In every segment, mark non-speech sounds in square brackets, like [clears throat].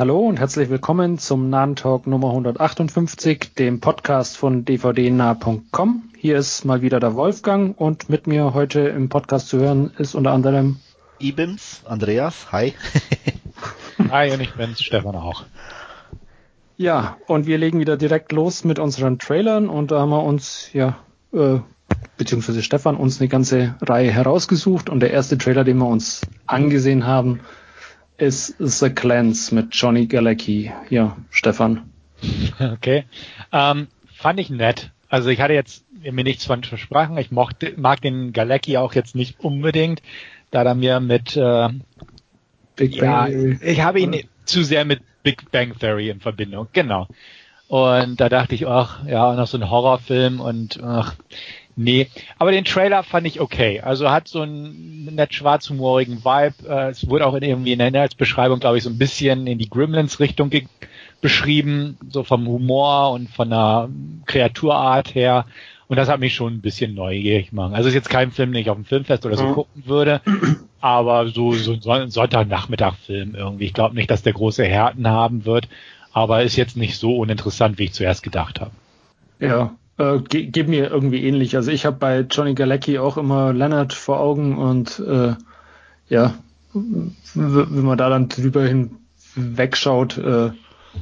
Hallo und herzlich willkommen zum Nahen Talk Nummer 158, dem Podcast von dvdnah.com. Hier ist mal wieder der Wolfgang und mit mir heute im Podcast zu hören ist unter anderem Ibims, Andreas, hi. [laughs] hi und ich bin's, Stefan auch. Ja, und wir legen wieder direkt los mit unseren Trailern und da haben wir uns, ja, äh, beziehungsweise Stefan uns eine ganze Reihe herausgesucht und der erste Trailer, den wir uns angesehen haben, ist The Clans mit Johnny Galecki. Ja, Stefan. [laughs] Okay. Ähm, fand ich nett. Also ich hatte jetzt mir nichts von versprochen. Ich mochte, mag den Galecki auch jetzt nicht unbedingt, da er mir mit äh, Big ja, Bang ich habe ihn zu sehr mit Big Bang Theory in Verbindung. Genau. Und da dachte ich, ach, ja, noch so ein Horrorfilm und ach, Nee, aber den Trailer fand ich okay. Also hat so einen nett schwarzhumorigen Vibe. Äh, es wurde auch in irgendwie in der Inhaltsbeschreibung, glaube ich, so ein bisschen in die Gremlins-Richtung beschrieben, so vom Humor und von der Kreaturart her. Und das hat mich schon ein bisschen neugierig gemacht. Also ist jetzt kein Film, den ich auf dem Filmfest oder so mhm. gucken würde, aber so, so ein Sonntagnachmittag-Film irgendwie. Ich glaube nicht, dass der große Härten haben wird, aber ist jetzt nicht so uninteressant, wie ich zuerst gedacht habe. Ja, äh, ge geht mir irgendwie ähnlich. Also ich habe bei Johnny Galecki auch immer Leonard vor Augen und äh, ja, wenn man da dann drüber hin wegschaut, äh,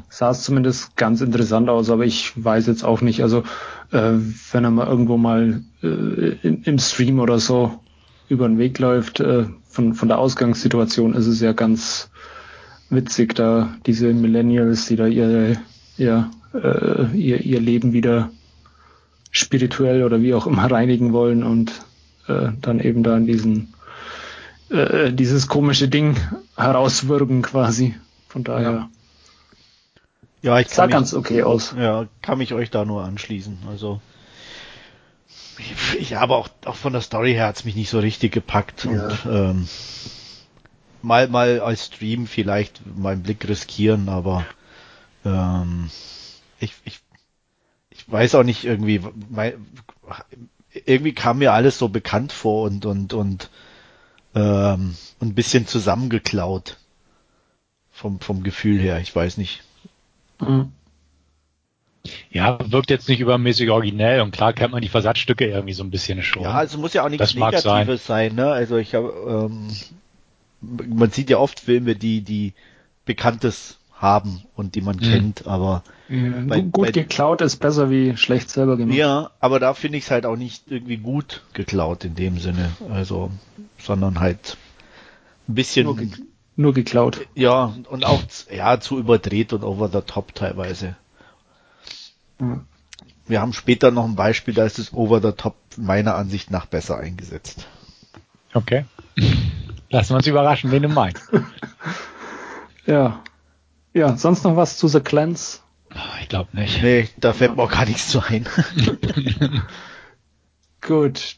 sah es zumindest ganz interessant aus, aber ich weiß jetzt auch nicht, also äh, wenn er mal irgendwo mal äh, in, im Stream oder so über den Weg läuft, äh, von, von der Ausgangssituation ist es ja ganz witzig, da diese Millennials, die da ihre, ja, äh, ihr, ihr Leben wieder spirituell oder wie auch immer [laughs] reinigen wollen und äh, dann eben da in diesen äh, dieses komische Ding herauswürgen quasi. Von daher. Ja, ja ich sah mich, ganz okay aus. Ja, kann mich euch da nur anschließen. Also ich, ich habe auch, auch von der Story her hat's mich nicht so richtig gepackt ja. und ähm, mal mal als Stream vielleicht meinen Blick riskieren, aber ähm, ich, ich weiß auch nicht irgendwie, mein, irgendwie kam mir alles so bekannt vor und und und ähm, ein bisschen zusammengeklaut vom vom Gefühl her. Ich weiß nicht. Mhm. Ja, wirkt jetzt nicht übermäßig originell und klar kennt man die Versatzstücke irgendwie so ein bisschen schon. Ja, also muss ja auch nichts Negatives sein. sein. ne? Also ich habe, ähm, man sieht ja oft Filme, die die Bekanntes haben und die man mhm. kennt, aber ja, bei, gut bei, geklaut ist besser wie schlecht selber gemacht. Ja, aber da finde ich es halt auch nicht irgendwie gut geklaut in dem Sinne, also sondern halt ein bisschen nur, ge nur geklaut. Ja, und auch ja zu überdreht und over the top teilweise. Ja. Wir haben später noch ein Beispiel, da ist es over the top meiner Ansicht nach besser eingesetzt. Okay. Lassen wir uns überraschen, wen du meinst. [laughs] ja, ja, sonst noch was zu The Clans? Ich glaube nicht. Nee, da fällt mir auch gar nichts zu ein. [laughs] Gut.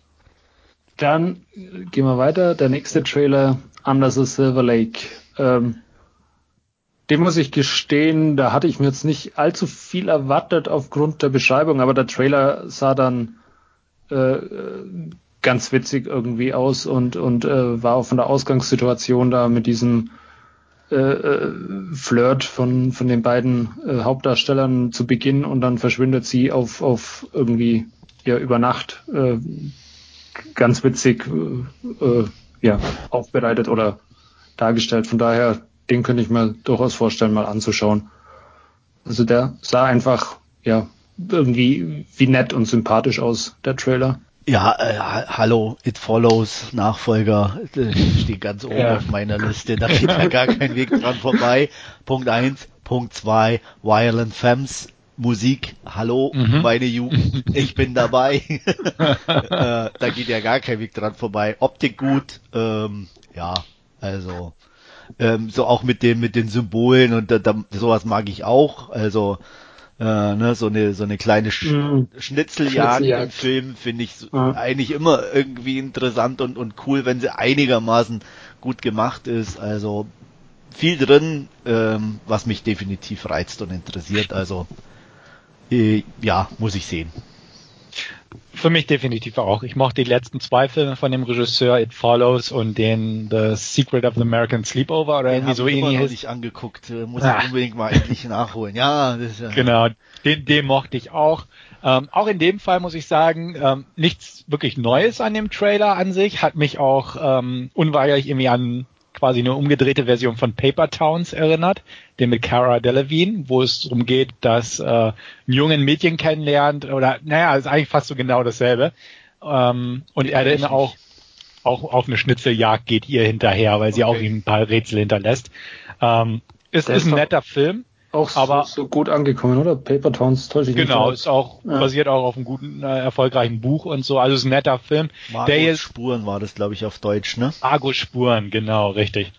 Dann gehen wir weiter. Der nächste Trailer, Under the Silver Lake. Ähm, dem muss ich gestehen, da hatte ich mir jetzt nicht allzu viel erwartet aufgrund der Beschreibung, aber der Trailer sah dann äh, ganz witzig irgendwie aus und, und äh, war auch von der Ausgangssituation da mit diesem äh, äh, Flirt von, von den beiden äh, Hauptdarstellern zu Beginn und dann verschwindet sie auf, auf irgendwie ja über Nacht äh, ganz witzig äh, äh, ja, aufbereitet oder dargestellt. Von daher, den könnte ich mir durchaus vorstellen, mal anzuschauen. Also der sah einfach ja irgendwie wie nett und sympathisch aus, der Trailer. Ja, äh, hallo, It Follows, Nachfolger, [laughs] steht ganz oben ja. auf meiner Liste, da geht ja gar kein Weg dran vorbei. Punkt eins, Punkt zwei, Violent Femmes, Musik, hallo, mhm. meine Jugend, ich bin dabei. [laughs] [laughs] äh, da geht ja gar kein Weg dran vorbei. Optik gut, ähm, ja, also ähm, so auch mit den mit den Symbolen und da, da, sowas mag ich auch. Also äh, ne, so eine so eine kleine Sch mhm. Schnitzeljagd, Schnitzeljagd im Film finde ich mhm. eigentlich immer irgendwie interessant und und cool, wenn sie einigermaßen gut gemacht ist. Also viel drin, ähm, was mich definitiv reizt und interessiert. Also äh, ja, muss ich sehen. Für mich definitiv auch. Ich mochte die letzten zwei Filme von dem Regisseur It Follows und den The Secret of the American Sleepover oder Den irgendwie so ähnlich. noch nicht angeguckt. Äh, Muss Ah. ich unbedingt mal endlich nachholen. Ja, das ist ja. Genau, den, den mochte ich auch. Ähm, auch in dem Fall muss ich sagen, ähm, nichts wirklich Neues an dem Trailer an sich, hat mich auch ähm, unweigerlich irgendwie an quasi eine umgedrehte Version von Paper Towns erinnert, den mit Cara Delevingne, wo es darum geht, dass äh, ein jungen Mädchen kennenlernt oder naja, ist eigentlich fast so genau dasselbe. Ähm, und er ich dann auch auch auf eine Schnitzeljagd geht ihr hinterher, weil sie Okay. auch ihm ein paar Rätsel hinterlässt. Ähm, ist, ist ist ein netter Film. Auch Aber- so, so gut angekommen, oder? Paper Towns täusche ich nicht. Genau, oder? ist auch Ja. basiert auch auf einem guten, äh, erfolgreichen Buch und so. Also ist ein netter Film. Ist Spuren war das, glaube ich, auf Deutsch, ne? Argo Spuren, genau, richtig.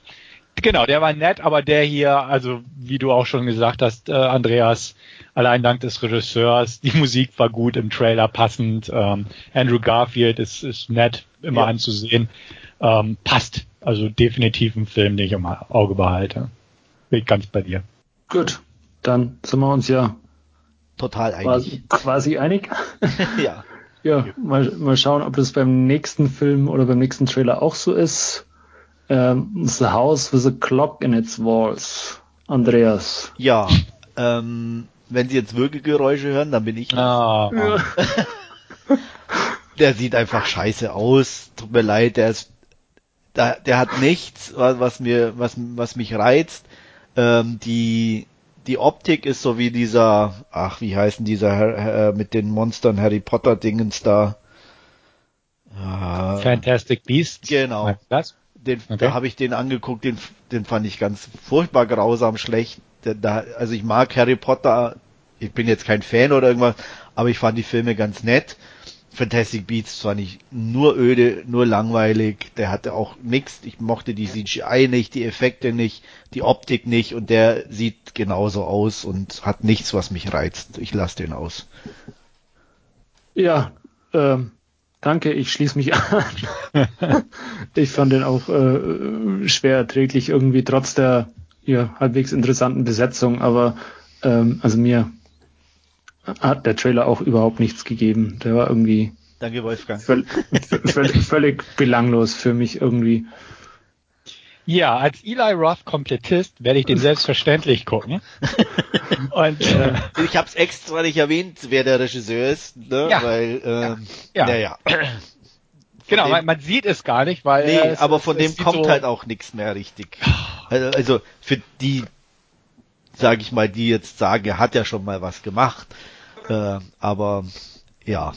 Genau, der war nett, aber der hier, also wie du auch schon gesagt hast, äh, Andreas, allein dank des Regisseurs, die Musik war gut im Trailer passend. Ähm, Andrew Garfield ist, ist nett, immer Ja. anzusehen. Ähm, passt. Also definitiv ein Film, den ich im Auge behalte. Bin ich ganz bei dir. Gut, dann sind wir uns ja Total einig. quasi, quasi einig. [laughs] ja. Ja, mal, mal schauen, ob das beim nächsten Film oder beim nächsten Trailer auch so ist. Ähm, the House with a Clock in its Walls. Andreas. Ja. Ähm, wenn Sie jetzt Würgegeräusche hören, dann bin ich. Ah, [laughs] Der sieht einfach scheiße aus. Tut mir leid, der ist, der, der hat nichts, was, was mir, was, was mich reizt. Ähm, die, die Optik ist so wie dieser, ach, wie heißen dieser äh, mit den Monstern Harry Potter Dingens da. Ah, Fantastic Beasts. Genau. Das? den, Okay. da habe ich den angeguckt, den, den fand ich ganz furchtbar grausam schlecht. Da, also ich mag Harry Potter, ich bin jetzt kein Fan oder irgendwas, aber ich fand die Filme ganz nett. Fantastic Beasts fand ich nur öde, nur langweilig. Der hatte auch nix. Ich mochte die CGI nicht, die Effekte nicht, die Optik nicht und der sieht genauso aus und hat nichts, was mich reizt. Ich lasse den aus. Ja, ähm, danke, ich schließe mich [laughs] an. ich fand den auch äh, schwer erträglich irgendwie, trotz der ja, halbwegs interessanten Besetzung, aber ähm, also mir hat der Trailer auch überhaupt nichts gegeben. Der war irgendwie Danke, Wolfgang. völ völlig, [laughs] völlig belanglos für mich irgendwie. Ja, als Eli Roth Komplettist werde ich den selbstverständlich gucken. [laughs] Und äh, Ich habe es extra nicht erwähnt, wer der Regisseur ist, ne? Ja. weil ähm, Ja. naja. [clears throat] genau, dem- man, sieht es gar nicht, weil Nee, es- aber von es dem sieht kommt so, halt auch nichts mehr richtig. Also, also für die, sage ich mal, die jetzt sagen, er hat ja schon mal was gemacht, äh, aber ja,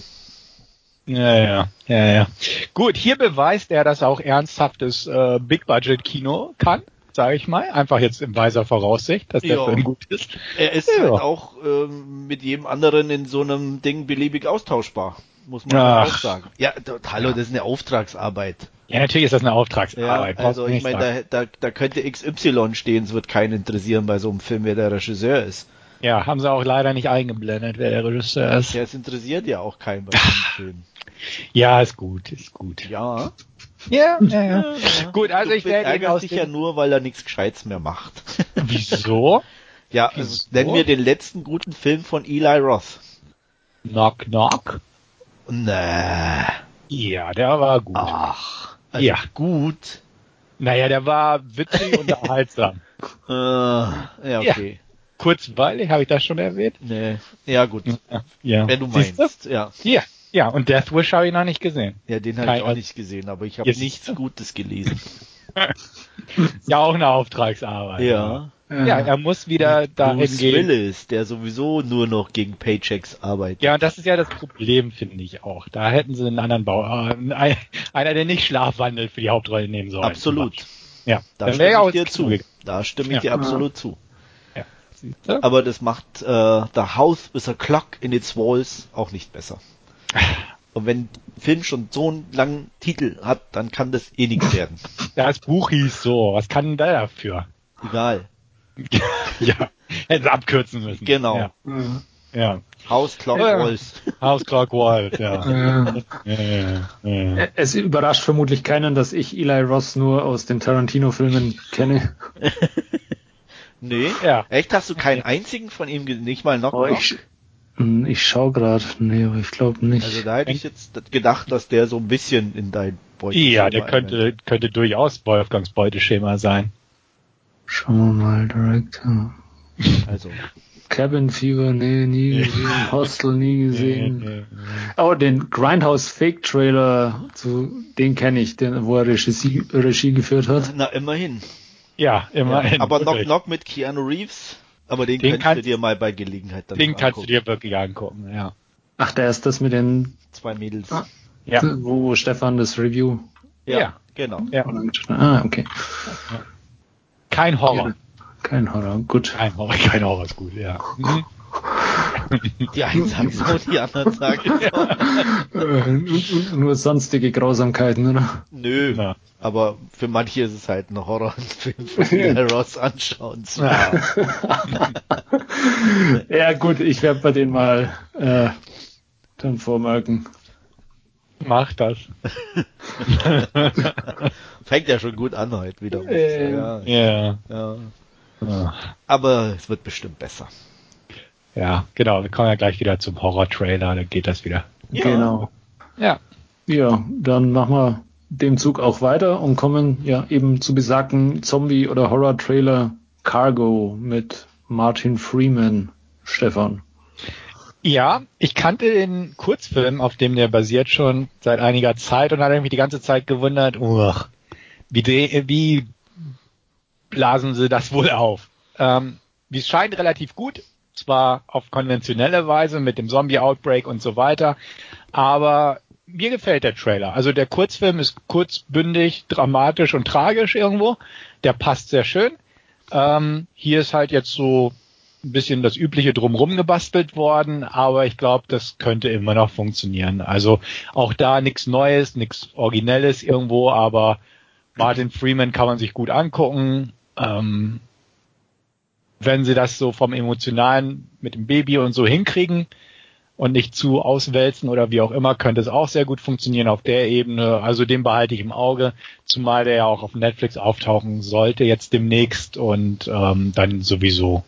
Ja, ja, ja, ja. Gut, hier beweist er, dass er auch ernsthaftes äh, Big Budget Kino kann, sage ich mal. Einfach jetzt in weiser Voraussicht, dass der Ja. Film gut ist. er ist Ja. halt auch ähm, mit jedem anderen in so einem Ding beliebig austauschbar, muss man Ach. auch sagen. Ja, hallo, das ist eine Auftragsarbeit. Ja, natürlich ist das eine Ja, Auftragsarbeit. brauchst also ich meine, da, da, da könnte XY stehen, es wird keinen interessieren bei so einem Film, wer der Regisseur ist. Ja, haben sie auch leider nicht eingeblendet, wer der Regisseur ist. Ja, es interessiert ja auch keinen bei so einem Film. Ja, ist gut, ist gut. Ja. Ja, ja, ja. Gut, also du ich werde ihn aus dem- ja nur, weil er nichts Gescheites mehr macht. [laughs] Wieso? ja, also Wieso? nenn mir den letzten guten Film von Eli Roth. Knock, knock. Nee. Ja, der war gut. Ach. Also Ja. gut. Naja, der war witzig und unterhaltsam. [laughs] Äh, ja, okay. Kurzweilig, habe ich das schon erwähnt? Nee. Ja, gut. Ja. Wenn du Siehst meinst. Ja. Ja, ja, und Death Wish habe ich noch nicht gesehen. Ja, den habe ich auch nicht gesehen, aber ich habe nichts Gutes gelesen. [laughs] [laughs] Ja, auch eine Auftragsarbeit. Ja. Ja, er muss wieder dahin Bruce gehen. Willis, der sowieso nur noch gegen Paychecks arbeitet. Ja, und das ist ja das Problem, finde ich auch. Da hätten sie einen anderen Bau, äh, ein- einer, der nicht schlafwandelt für die Hauptrolle nehmen sollen. Absolut. Ja, Da stimme ja auch ich dir zu. gegangen. Da stimme ich Ja. dir absolut zu. Du? Aber das macht äh, The House with a Clock in its Walls auch nicht besser. [laughs] Und wenn ein Film schon so einen langen Titel hat, dann kann das eh nichts werden. [laughs] Das Buch hieß so. Was kann denn der dafür? Egal. [laughs] ja, hätten sie abkürzen müssen. Genau. Ja. ja. House Clock Ja. Walls. House Clock Wild, [laughs] ja. Ja, ja, ja. es überrascht vermutlich keinen, dass ich Eli Ross nur aus den Tarantino-Filmen kenne. Nee. Ja. Echt, hast du keinen einzigen von ihm gesehen? Nicht mal Knock Oh, ich, ich schau gerade, nee, aber ich glaube nicht. Also da hätte ich jetzt gedacht, dass der so ein bisschen in dein Beuteschema Ja, der könnte, könnte durchaus Wolfgangs Beuteschema sein. Schauen wir mal, Director. Also. Cabin Fever, nee, nie gesehen. Hostel, nie gesehen. Nee, nee, nee. Oh, den Grindhouse Fake Trailer, zu, den kenne ich, den, wo er Regie, Regie geführt hat. Na, immerhin. Ja, immerhin. Ja, aber Knock Knock mit Keanu Reeves, aber den, den kannst kann, du dir mal bei Gelegenheit dann Den kannst du dir wirklich angucken, ja. Ach, der ist das mit den zwei Mädels. Ah, ja. Wo Stefan das Review. Ja, ja. genau. Ja. Ah, okay. Kein Horror. Kein Horror, gut. Kein Horror, [laughs] kein Horror ist gut, ja. Mhm. Die einen sagen [laughs] so, die anderen sagen so. Äh, nur sonstige Grausamkeiten, oder? Nö, ja. aber für manche ist es halt ein Horrorfilm von Ross anschauen. Ja. [laughs] ja gut, ich werde bei denen mal äh, dann vormerken. Mach das. [laughs] Fängt ja schon gut an heute wieder. Äh, ja. ja. ja. Aber es wird bestimmt besser. Ja, genau. Wir kommen ja gleich wieder zum Horror-Trailer, dann geht das wieder. Ja. Genau. Ja. Ja, dann machen wir dem Zug auch weiter und kommen ja eben zu besagten Zombie- oder Horror-Trailer Cargo mit Martin Freeman, Stefan. Ja, ich kannte den Kurzfilm, auf dem der basiert schon seit einiger Zeit und hatte mich die ganze Zeit gewundert, uch, wie, wie blasen sie das wohl auf? Ähm, wie es scheint relativ gut, zwar auf konventionelle Weise mit dem Zombie-Outbreak und so weiter, aber mir gefällt der Trailer. Also der Kurzfilm ist kurzbündig, dramatisch und tragisch irgendwo. Der passt sehr schön. Ähm, hier ist halt jetzt so ein bisschen das übliche drumrum gebastelt worden, aber ich glaube, das könnte immer noch funktionieren. Also auch da nichts Neues, nichts Originelles irgendwo, aber Martin Freeman kann man sich gut angucken. Ähm, wenn sie das so vom Emotionalen mit dem Baby und so hinkriegen und nicht zu auswälzen oder wie auch immer, könnte es auch sehr gut funktionieren auf der Ebene. Also den behalte ich im Auge, zumal der ja auch auf Netflix auftauchen sollte jetzt demnächst und ähm, dann sowieso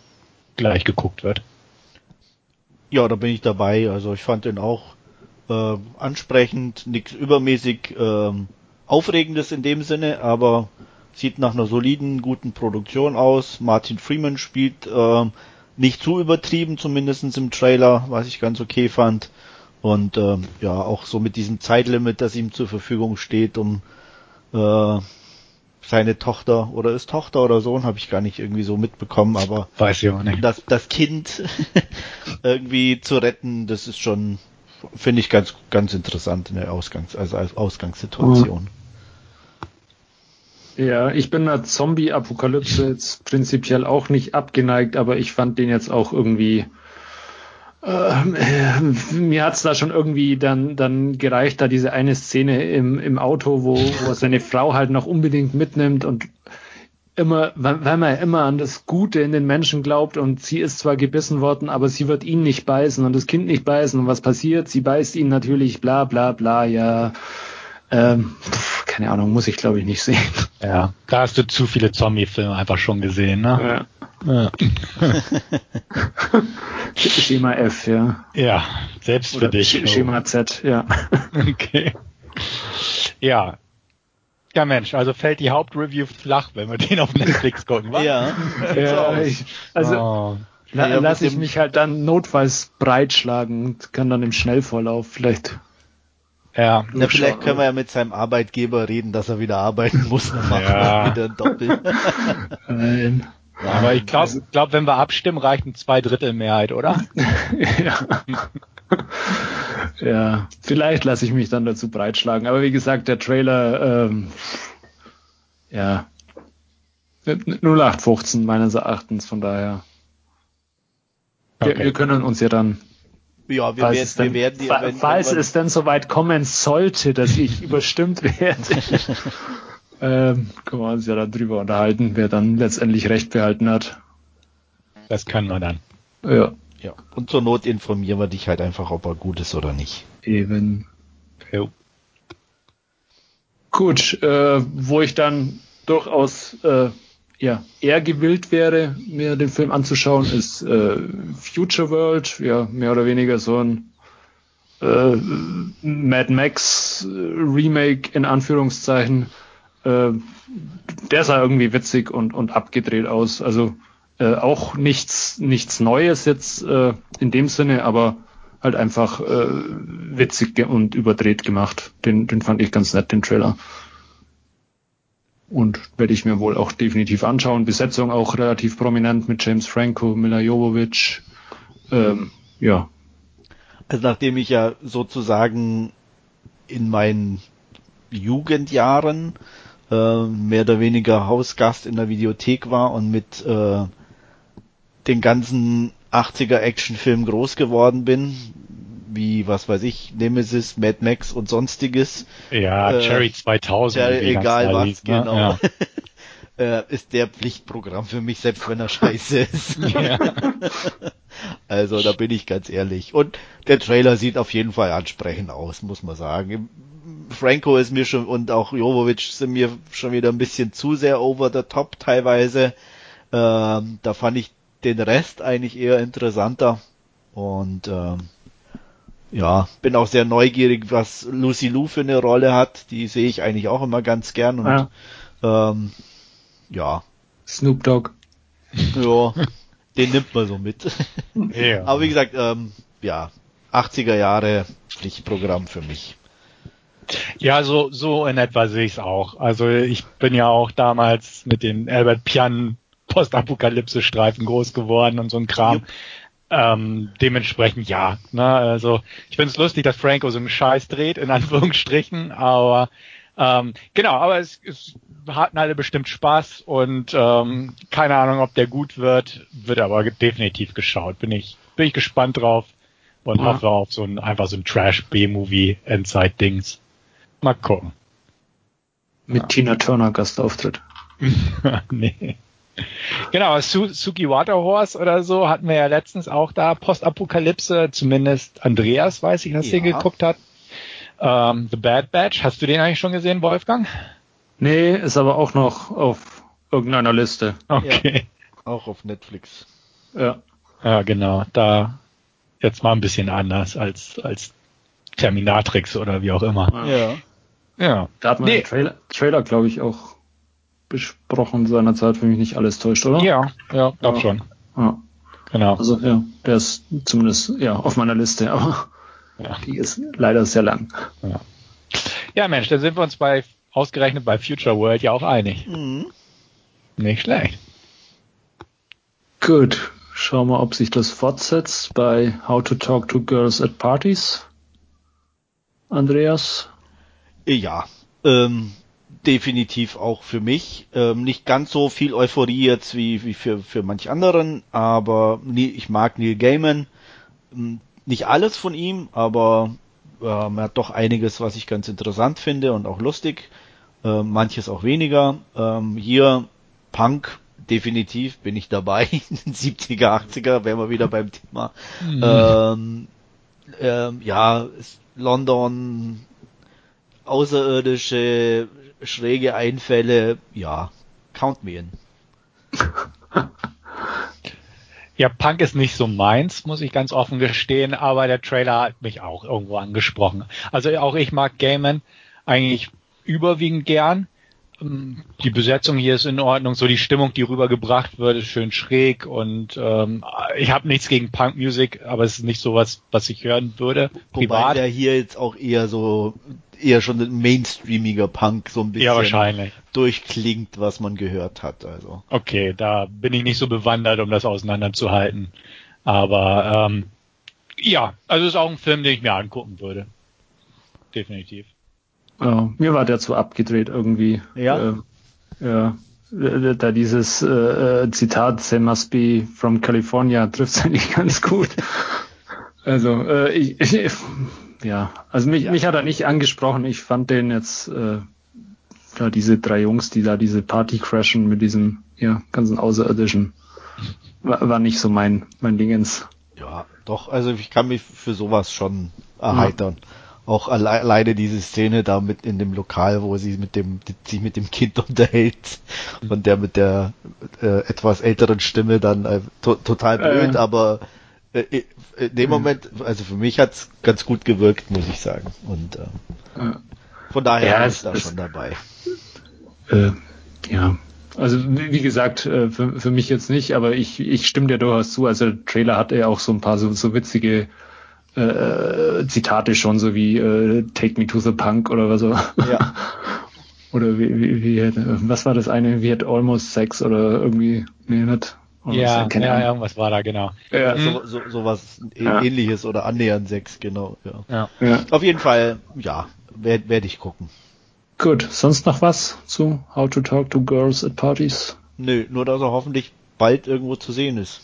gleich geguckt wird. Ja, da bin ich dabei. Also ich fand den auch äh, ansprechend, nichts übermäßig äh, Aufregendes in dem Sinne, aber sieht nach einer soliden, guten Produktion aus. Martin Freeman spielt äh, nicht zu übertrieben, zumindestens im Trailer, was ich ganz okay fand. Und äh, ja, auch so mit diesem Zeitlimit, das ihm zur Verfügung steht, um äh, seine Tochter oder ist Tochter oder Sohn, habe ich gar nicht irgendwie so mitbekommen, aber weiß ich auch nicht. Das, das Kind [laughs] irgendwie zu retten, das ist schon, finde ich ganz, ganz interessant in der Ausgangs, also als Ausgangssituation. Mhm. Ja, ich bin der Zombie-Apokalypse jetzt prinzipiell auch nicht abgeneigt, aber ich fand den jetzt auch irgendwie. Äh, mir hat's da schon irgendwie dann, dann gereicht, da diese eine Szene im, im Auto, wo, wo seine Frau halt noch unbedingt mitnimmt und immer, weil man ja immer an das Gute in den Menschen glaubt und sie ist zwar gebissen worden, aber sie wird ihn nicht beißen und das Kind nicht beißen und was passiert? Sie beißt ihn natürlich, bla bla bla, ja. Ähm, keine Ahnung, muss ich glaube ich nicht sehen. Ja, da hast du zu viele Zombie-Filme einfach schon gesehen, ne? Ja. ja. [laughs] Schema F, ja. Ja, selbst Oder für dich. Schema Z, ja. [laughs] Okay. Ja. Ja Mensch, also fällt die Hauptreview flach, wenn wir den auf Netflix gucken, wa? Ja. ja ich, also oh. la ja, lass ich mich halt dann notfalls breitschlagen und kann dann im Schnellvorlauf vielleicht ja. Na, vielleicht können wir ja mit seinem Arbeitgeber reden, dass er wieder arbeiten muss. Dann machen ja. wir wieder ein Doppel. [laughs] Nein. Ja, aber ich glaube, glaub, wenn wir abstimmen, reicht ein Zweidrittelmehrheit, oder? [laughs] ja. ja, vielleicht lasse ich mich dann dazu breitschlagen. Aber wie gesagt, der Trailer, ähm, ja, 0815 meines Erachtens, von daher. Okay. Wir, wir können uns ja dann ja, wir, falls werden, dann, wir werden die, wenn, Falls wenn es denn soweit kommen sollte, dass ich [laughs] überstimmt werde, [laughs] ähm, können wir uns ja dann drüber unterhalten, wer dann letztendlich Recht behalten hat. Das können wir dann. Ja. Ja. Und zur Not informieren wir dich halt einfach, ob er gut ist oder nicht. Eben. Jo. Gut, äh, wo ich dann durchaus äh, ja, eher gewillt wäre, mir den Film anzuschauen, ist äh, Future World, ja, mehr oder weniger so ein äh, Mad Max Remake in Anführungszeichen. Äh, der sah irgendwie witzig und, und abgedreht aus. Also äh, auch nichts, nichts Neues jetzt äh, in dem Sinne, aber halt einfach äh, witzig und überdreht gemacht. Den, den fand ich ganz nett, den Trailer. Und werde ich mir wohl auch definitiv anschauen. Besetzung auch relativ prominent mit James Franco, Mila Jovovich. Ähm, ja. Also nachdem ich ja sozusagen in meinen Jugendjahren äh, mehr oder weniger Hausgast in der Videothek war und mit äh, den ganzen 80er Actionfilmen groß geworden bin, wie, was weiß ich, Nemesis, Mad Max und sonstiges. Ja, äh, Cherry 2000. Cherry, egal was, lief, ne? genau. Ja. [laughs] äh, ist der Pflichtprogramm für mich, selbst wenn er scheiße ist. [laughs] Ja. [laughs] also da bin ich ganz ehrlich. Und der Trailer sieht auf jeden Fall ansprechend aus, muss man sagen. Franco ist mir schon und auch Jovovic sind mir schon wieder ein bisschen zu sehr over the top teilweise. Ähm, da fand ich den Rest eigentlich eher interessanter. Und ähm, ja, bin auch sehr neugierig, was Lucy Lou für eine Rolle hat. Die sehe ich eigentlich auch immer ganz gern. Und ja. Ähm, ja. Snoop Dogg. Ja, den nimmt man so mit. [laughs] Ja. Aber wie gesagt, ähm, ja, 80er Jahre Pflichtprogramm für mich. Ja, so, so in etwa sehe ich es auch. Also ich bin ja auch damals mit den Albert Pian Postapokalypse-Streifen groß geworden und so ein Kram. Ähm, dementsprechend ja. Ne? Also ich finde es lustig, dass Franco so einen Scheiß dreht, in [laughs] Anführungsstrichen, aber ähm, genau, aber es, es hatten alle bestimmt Spaß und ähm, keine Ahnung, ob der gut wird, wird aber definitiv geschaut. Bin ich, bin ich gespannt drauf und ja. hoffe auf so ein einfach so ein Trash-B-Movie Endzeit-Dings. Mal gucken. Mit ja. Tina Turner Gastauftritt. [laughs] nee. Genau, Su Suki Waterhorse oder so hatten wir ja letztens auch da, Postapokalypse, zumindest Andreas weiß ich, dass ja. der geguckt hat. Ähm, The Bad Batch, hast du den eigentlich schon gesehen, Wolfgang? Nee, ist aber auch noch auf irgendeiner Liste. Okay. Ja, auch auf Netflix. Ja. Ja, genau. Da jetzt mal ein bisschen anders als, als Terminatrix oder wie auch immer. Ja. Ja. Da hat man nee. den Trailer, Trailer glaube ich, auch besprochen seinerzeit, wenn mich nicht alles täuscht, oder? Ja, ja, glaub ja. schon. Ja. Genau. Also ja, der ist zumindest ja auf meiner Liste, aber ja. die ist leider sehr lang. Ja. ja, Mensch, da sind wir uns bei ausgerechnet bei Future World ja auch einig. Mhm. Nicht schlecht. Gut, schauen wir, ob sich das fortsetzt bei How to Talk to Girls at Parties. Andreas? Ja, ähm, definitiv auch für mich. Ähm, nicht ganz so viel Euphorie jetzt wie, wie für, für manch anderen, aber ich mag Neil Gaiman. Ähm, nicht alles von ihm, aber ähm, er hat doch einiges, was ich ganz interessant finde und auch lustig. Ähm, manches auch weniger. Ähm, hier Punk, definitiv bin ich dabei. [laughs] 70er, 80er, wären wir wieder beim Thema. Mhm. Ähm, ähm, ja, London, außerirdische schräge Einfälle, ja, count me in. [laughs] Ja, Punk ist nicht so meins, muss ich ganz offen gestehen, aber der Trailer hat mich auch irgendwo angesprochen. Also auch ich mag Gaiman eigentlich überwiegend gern. Die Besetzung hier ist in Ordnung, so die Stimmung, die rübergebracht wird, ist schön schräg und ähm, ich habe nichts gegen Punk-Music, aber es ist nicht so was, was ich hören würde. Privat. Wobei der hier jetzt auch eher so eher schon ein mainstreamiger Punk so ein bisschen ja, wahrscheinlich. durchklingt, was man gehört hat. Also. Okay, da bin ich nicht so bewandert, um das auseinanderzuhalten. Aber ähm, ja, also ist auch ein Film, den ich mir angucken würde. Definitiv. Ja, mir war der zu abgedreht irgendwie. Ja. Äh, ja. Da dieses äh, äh Zitat, They must be from California, [laughs] trifft eigentlich ganz gut. Also, äh, ich, ich ja, also mich, ja. mich hat er nicht angesprochen. Ich fand den jetzt, äh, da diese drei Jungs, die da diese Party crashen mit diesem ja, ganzen Außerirdischen, war, war nicht so mein, mein Dingens. Ja, doch, also ich kann mich für sowas schon erheitern. Ja. Auch alle, alleine diese Szene da mit in dem Lokal, wo sie mit dem, sich mit dem Kind [laughs] unterhält und der mit der äh, etwas älteren Stimme dann äh, to total blöd, äh. aber äh, in dem Moment, also für mich hat's ganz gut gewirkt, muss ich sagen. Und äh, von daher ja, ist da schon dabei. Äh, ja, also wie gesagt, äh, für, für mich jetzt nicht, aber ich, ich stimme dir durchaus zu. Also der Trailer hat ja auch so ein paar so, so witzige äh, Zitate schon, so wie äh, Take Me to the Punk oder was so. Ja. [laughs] oder wie, wie, wie, was war das eine? Wie hat Almost Sex oder irgendwie, nee, nicht. Ja, ja, irgendwas war da, genau. Ja, so, so, so was ja. ähnliches oder annähernd Sex, genau. Ja. ja. Auf jeden Fall, ja, werde werd ich gucken. Gut, sonst noch was zu How to Talk to Girls at Parties? Nö, nur dass er hoffentlich bald irgendwo zu sehen ist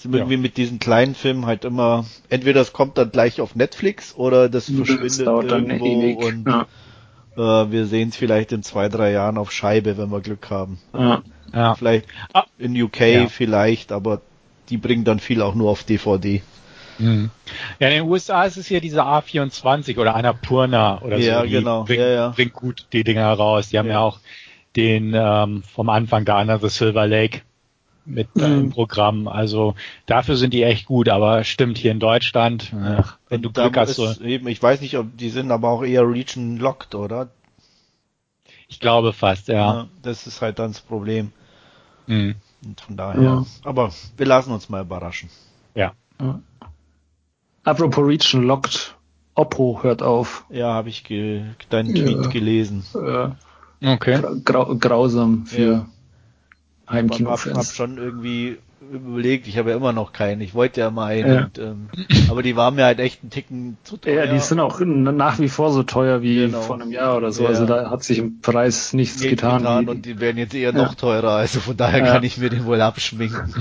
sind irgendwie ja. mit diesen kleinen Filmen halt immer, entweder es kommt dann gleich auf Netflix oder das verschwindet das irgendwo und ja. äh, wir sehen es vielleicht in zwei, drei Jahren auf Scheibe, wenn wir Glück haben. Ja. ja. Vielleicht ah. in UK vielleicht, aber die bringen dann viel auch nur auf DVD. Mhm. Ja, in den USA ist es hier diese A24 oder Annapurna oder ja, so. Die genau. bringt, ja, ja. bringt gut die Dinger raus. Die haben ja, auch den ähm, vom Anfang da an, The Silver Lake mit mhm. im Programm. Also dafür sind die echt gut, aber stimmt hier in Deutschland, ach, wenn du Glück hast. So eben, ich weiß nicht, ob die sind aber auch eher region locked, oder? Ich glaube fast, ja. ja das ist halt dann das Problem. Mhm. Und von daher. Ja. Aber wir lassen uns mal überraschen. Ja. ja. Apropos region locked, Oppo hört auf. Ja, habe ich ge deinen Tweet gelesen. Okay. Grau grausam für Heimkino-Fans. Ich habe hab schon irgendwie überlegt, ich habe ja immer noch keinen. Ich wollte ja mal einen, ja. Und, ähm, aber die waren mir halt echt einen Ticken zu teuer. Ja, die sind auch nach wie vor so teuer wie genau. vor einem Jahr oder so. Ja. Also da hat sich im Preis nichts Nicht getan. getan und die werden jetzt eher ja. noch teurer. Also von daher kann ich mir den wohl abschminken.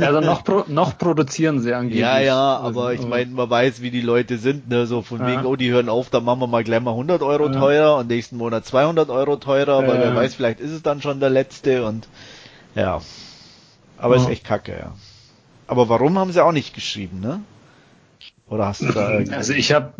Also noch, pro, noch produzieren sie angeblich. Ja, ja, aber also, ich meine, man weiß, wie die Leute sind. Ne? So von wegen, oh, die hören auf, dann machen wir mal gleich mal 100 Euro teurer und nächsten Monat 200 Euro teurer, weil wer weiß, vielleicht ist es dann schon der letzte und ja. Aber ja. ist echt kacke, ja. Aber warum haben sie auch nicht geschrieben, ne? Oder hast du da [clears throat] irgendwie... Also ich habe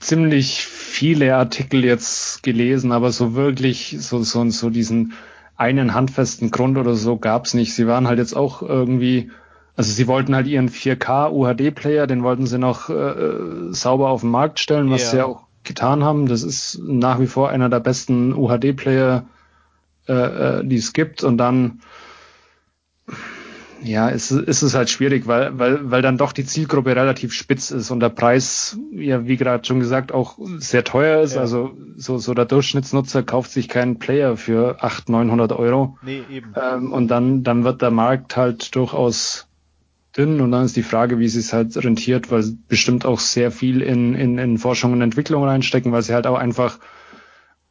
ziemlich viele Artikel jetzt gelesen, aber so wirklich so so so diesen einen handfesten Grund oder so gab's nicht. Sie waren halt jetzt auch irgendwie, also sie wollten halt ihren 4K UHD-Player, den wollten sie noch äh, sauber auf den Markt stellen, was ja. sie auch getan haben. Das ist nach wie vor einer der besten UHD-Player äh, äh, die es gibt und dann ja, ist, ist es halt schwierig, weil, weil, weil dann doch die Zielgruppe relativ spitz ist und der Preis, ja, wie gerade schon gesagt, auch sehr teuer ist. Ja. Also so, so der Durchschnittsnutzer kauft sich keinen Player für 800, 900 Euro. Nee, eben. Ähm, und dann, dann wird der Markt halt durchaus dünn und dann ist die Frage, wie sie es halt rentiert, weil bestimmt auch sehr viel in, in, in Forschung und Entwicklung reinstecken, weil sie halt auch einfach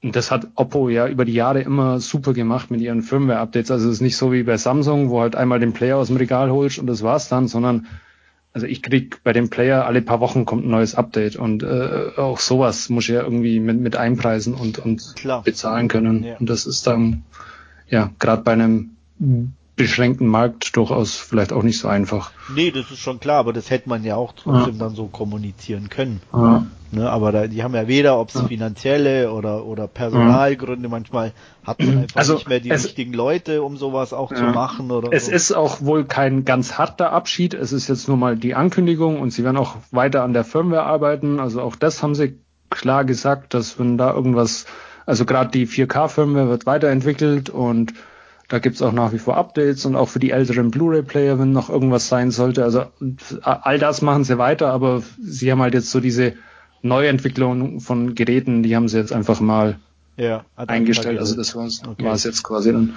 und das hat Oppo ja über die Jahre immer super gemacht mit ihren Firmware-Updates. Also es ist nicht so wie bei Samsung, wo halt einmal den Player aus dem Regal holst und das war's dann, sondern also ich krieg bei dem Player alle paar Wochen kommt ein neues Update und äh, auch sowas muss ich ja irgendwie mit, mit einpreisen und, und Klar. bezahlen können. Ja. Und das ist dann ja gerade bei einem beschränkten Markt durchaus vielleicht auch nicht so einfach. Nee, das ist schon klar, aber das hätte man ja auch trotzdem ja. dann so kommunizieren können. Ja. Ne, aber da, die haben ja weder, ob es ja. finanzielle oder, oder Personalgründe, manchmal hat man einfach also nicht mehr die es, richtigen Leute, um sowas auch zu machen. Oder es so. ist auch wohl kein ganz harter Abschied, es ist jetzt nur mal die Ankündigung und sie werden auch weiter an der Firmware arbeiten. Also auch das haben sie klar gesagt, dass wenn da irgendwas, also gerade die 4K-Firmware wird weiterentwickelt und da gibt's auch nach wie vor Updates und auch für die älteren Blu-ray-Player, wenn noch irgendwas sein sollte. Also all das machen sie weiter, aber sie haben halt jetzt so diese Neuentwicklung von Geräten, die haben sie jetzt einfach mal ja, eingestellt. Also das war es okay. jetzt quasi dann.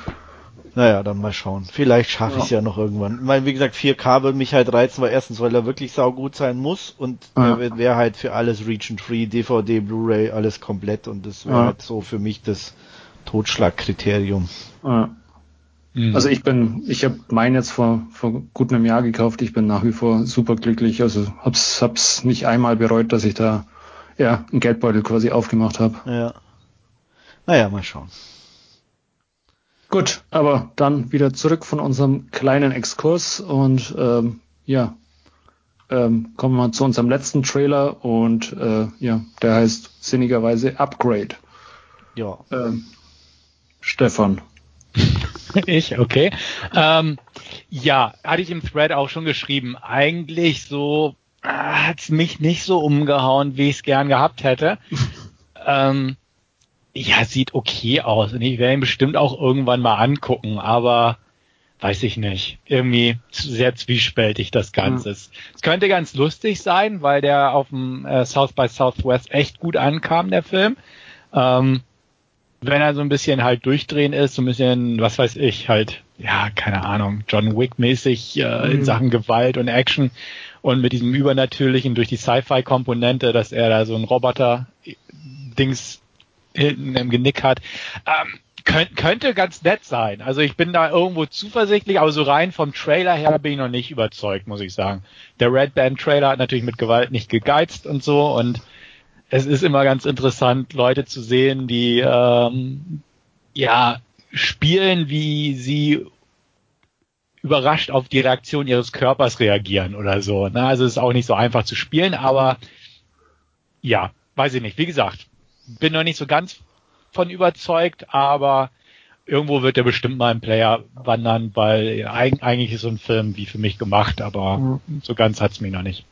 Naja, dann mal schauen. Vielleicht schaffe ja. ich es ja noch irgendwann. Ich meine, wie gesagt, 4K würde mich halt reizen, weil erstens, weil er wirklich saugut sein muss und ja. er wäre halt für alles Region-Free, DVD, Blu-ray, alles komplett und das wäre ja. halt so für mich das Totschlagkriterium. Ja. Mhm. Also ich bin, ich habe meinen jetzt vor, vor gut einem Jahr gekauft. Ich bin nach wie vor super glücklich. Also hab's, hab's nicht einmal bereut, dass ich da ja einen Geldbeutel quasi aufgemacht habe. Ja. Naja, mal schauen. Gut, aber dann wieder zurück von unserem kleinen Exkurs und ähm, ja, ähm, kommen wir zu unserem letzten Trailer und äh, ja, der heißt sinnigerweise Upgrade. Ja. Ähm, Stefan. [laughs] ich, okay. Ähm, ja, hatte ich im Thread auch schon geschrieben. Eigentlich so äh, hat's mich nicht so umgehauen, wie ich es gern gehabt hätte. [laughs] ähm, ja, sieht okay aus und ich werde ihn bestimmt auch irgendwann mal angucken, aber weiß ich nicht. Irgendwie sehr zwiespältig das Ganze. Mhm. Es könnte ganz lustig sein, weil der auf dem äh, South by Southwest echt gut ankam, der Film. Ähm, wenn er so ein bisschen halt durchdrehen ist, so ein bisschen, was weiß ich, halt, ja, keine Ahnung, John Wick-mäßig äh, mhm. in Sachen Gewalt und Action und mit diesem übernatürlichen durch die Sci-Fi-Komponente, dass er da so ein Roboter-Dings hinten im Genick hat. Ähm, könnt, könnte ganz nett sein. Also ich bin da irgendwo zuversichtlich, aber so rein vom Trailer her bin ich noch nicht überzeugt, muss ich sagen. Der Red Band Trailer hat natürlich mit Gewalt nicht gegeizt und so und es ist immer ganz interessant, Leute zu sehen, die ähm, ja spielen, wie sie überrascht auf die Reaktion ihres Körpers reagieren oder so. Ne? Also es ist auch nicht so einfach zu spielen, aber ja, weiß ich nicht. Wie gesagt, bin noch nicht so ganz von überzeugt, aber irgendwo wird er bestimmt mal im Player wandern, weil eigentlich ist so ein Film wie für mich gemacht, aber mhm. so ganz hat's mich noch nicht.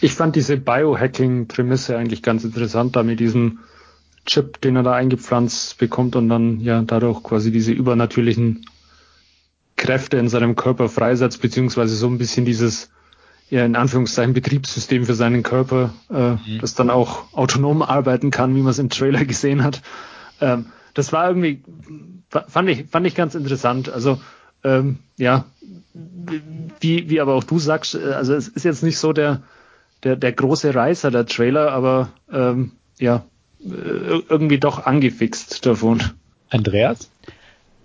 Ich fand diese Biohacking-Prämisse eigentlich ganz interessant, da mit diesem Chip, den er da eingepflanzt bekommt und dann ja dadurch quasi diese übernatürlichen Kräfte in seinem Körper freisetzt, beziehungsweise so ein bisschen dieses ja in Anführungszeichen Betriebssystem für seinen Körper, äh, mhm. das dann auch autonom arbeiten kann, wie man es im Trailer [laughs] gesehen hat. Ähm, das war irgendwie, fand ich, fand ich ganz interessant. Also ähm, ja, wie, wie aber auch du sagst, äh, also es ist jetzt nicht so der, der, der große Reißer, der Trailer, aber ähm, ja, äh, irgendwie doch angefixt davon. Andreas?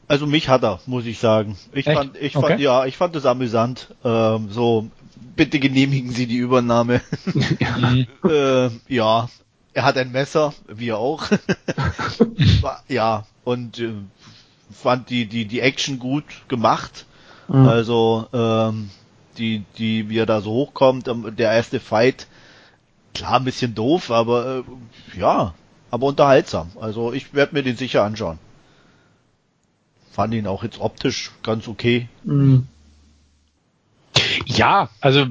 Also mich hat er, muss ich sagen. Ich Echt? fand, ich okay. fand, ja, ich fand es amüsant. Ähm, so bitte genehmigen Sie die Übernahme. [laughs] ja. äh, ja, er hat ein Messer, wir auch. [laughs] [laughs] ja, und äh, fand die, die, die Action gut gemacht. Mhm. Also, ähm, die, die, wie er da so hochkommt, ähm, der erste Fight, klar, ein bisschen doof, aber äh, ja, aber unterhaltsam. Also ich werde mir den sicher anschauen. Fand ihn auch jetzt optisch ganz okay. Mhm. Ja, also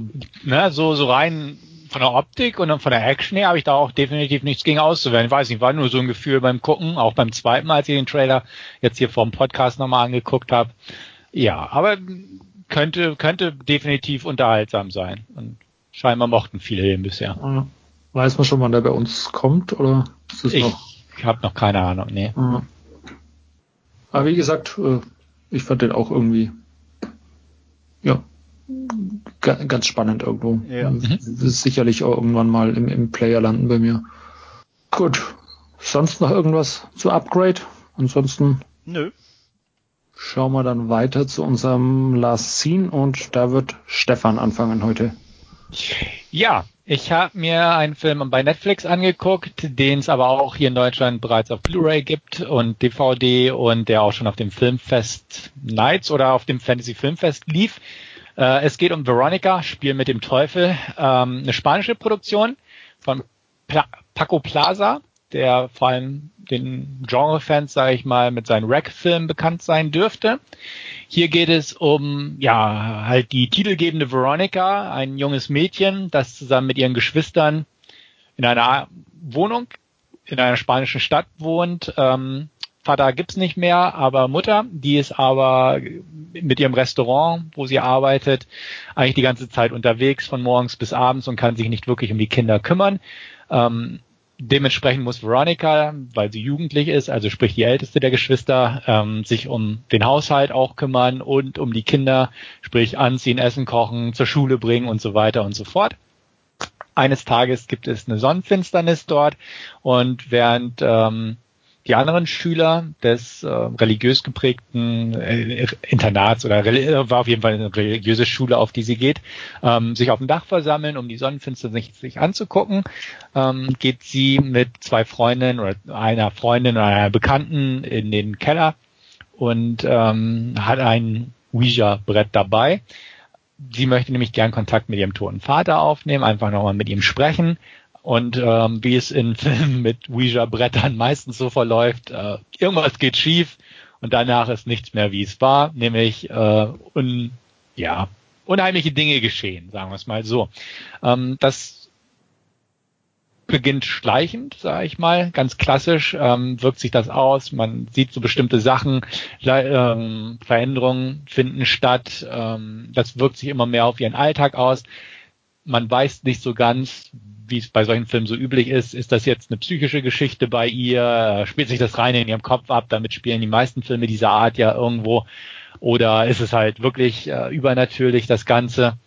ne, so, so rein von der Optik und von der Action her habe ich da auch definitiv nichts gegen auszuwählen. Ich weiß nicht, war nur so ein Gefühl beim Gucken, auch beim zweiten Mal, als ich den Trailer jetzt hier vom Podcast nochmal angeguckt habe. Ja, aber könnte, könnte definitiv unterhaltsam sein. Und scheinbar mochten viele den bisher. Weiß man schon, wann der bei uns kommt, oder ist es ich noch? Ich habe noch keine Ahnung, nee. Aber wie gesagt, äh, ich fand den auch irgendwie, ja, ganz spannend irgendwo. Ja. Mhm. Sicherlich auch irgendwann mal im, im Player landen bei mir. Gut. Sonst noch irgendwas zu Upgrade? Ansonsten. Nö. Schauen wir dann weiter zu unserem Last Scene und da wird Stefan anfangen heute. Ja, ich habe mir einen Film bei Netflix angeguckt, den es aber auch hier in Deutschland bereits auf Blu-ray gibt und DVD und der auch schon auf dem Filmfest Nights oder auf dem Fantasy Filmfest lief. Äh, es geht um Veronica, Spiel mit dem Teufel, ähm, eine spanische Produktion von Pla Paco Plaza, der vor allem den Genre-Fans, sage ich mal, mit seinen Rack-Filmen bekannt sein dürfte. Hier geht es um, ja, halt die titelgebende Veronica, ein junges Mädchen, das zusammen mit ihren Geschwistern in einer Wohnung in einer spanischen Stadt wohnt, ähm, Vater gibt's nicht mehr, aber Mutter, die ist aber mit ihrem Restaurant, wo sie arbeitet, eigentlich die ganze Zeit unterwegs, von morgens bis abends und kann sich nicht wirklich um die Kinder kümmern. Ähm, dementsprechend muss Veronica, weil sie jugendlich ist, also sprich die älteste der Geschwister, ähm, sich um den Haushalt auch kümmern und um die Kinder, sprich anziehen, essen, kochen, zur Schule bringen und so weiter und so fort. Eines Tages gibt es eine Sonnenfinsternis dort und während ähm, die anderen Schüler des äh, religiös geprägten äh, Internats oder äh, war auf jeden Fall eine religiöse Schule, auf die sie geht, ähm, sich auf dem Dach versammeln, um die Sonnenfinsternis sich, anzugucken, ähm, geht sie mit zwei Freundinnen oder einer Freundin oder einer Bekannten in den Keller und ähm, hat ein Ouija-Brett dabei sie möchte nämlich gern Kontakt mit ihrem toten Vater aufnehmen, einfach nochmal mit ihm sprechen. Und ähm, wie es in [laughs] Filmen mit Ouija-Brettern meistens so verläuft, äh, irgendwas geht schief und danach ist nichts mehr, wie es war, nämlich äh, un, ja, unheimliche Dinge geschehen, sagen wir es mal so. Ähm, das beginnt schleichend, sage ich mal, ganz klassisch ähm, wirkt sich das aus. Man sieht so bestimmte Sachen, ähm, Veränderungen finden statt. Ähm, das wirkt sich immer mehr auf ihren Alltag aus. Man weiß nicht so ganz, wie es bei solchen Filmen so üblich ist. Ist das jetzt eine psychische Geschichte bei ihr? Spielt sich das rein in ihrem Kopf ab? Damit spielen die meisten Filme dieser Art ja irgendwo. Oder ist es halt wirklich äh, übernatürlich, das Ganze?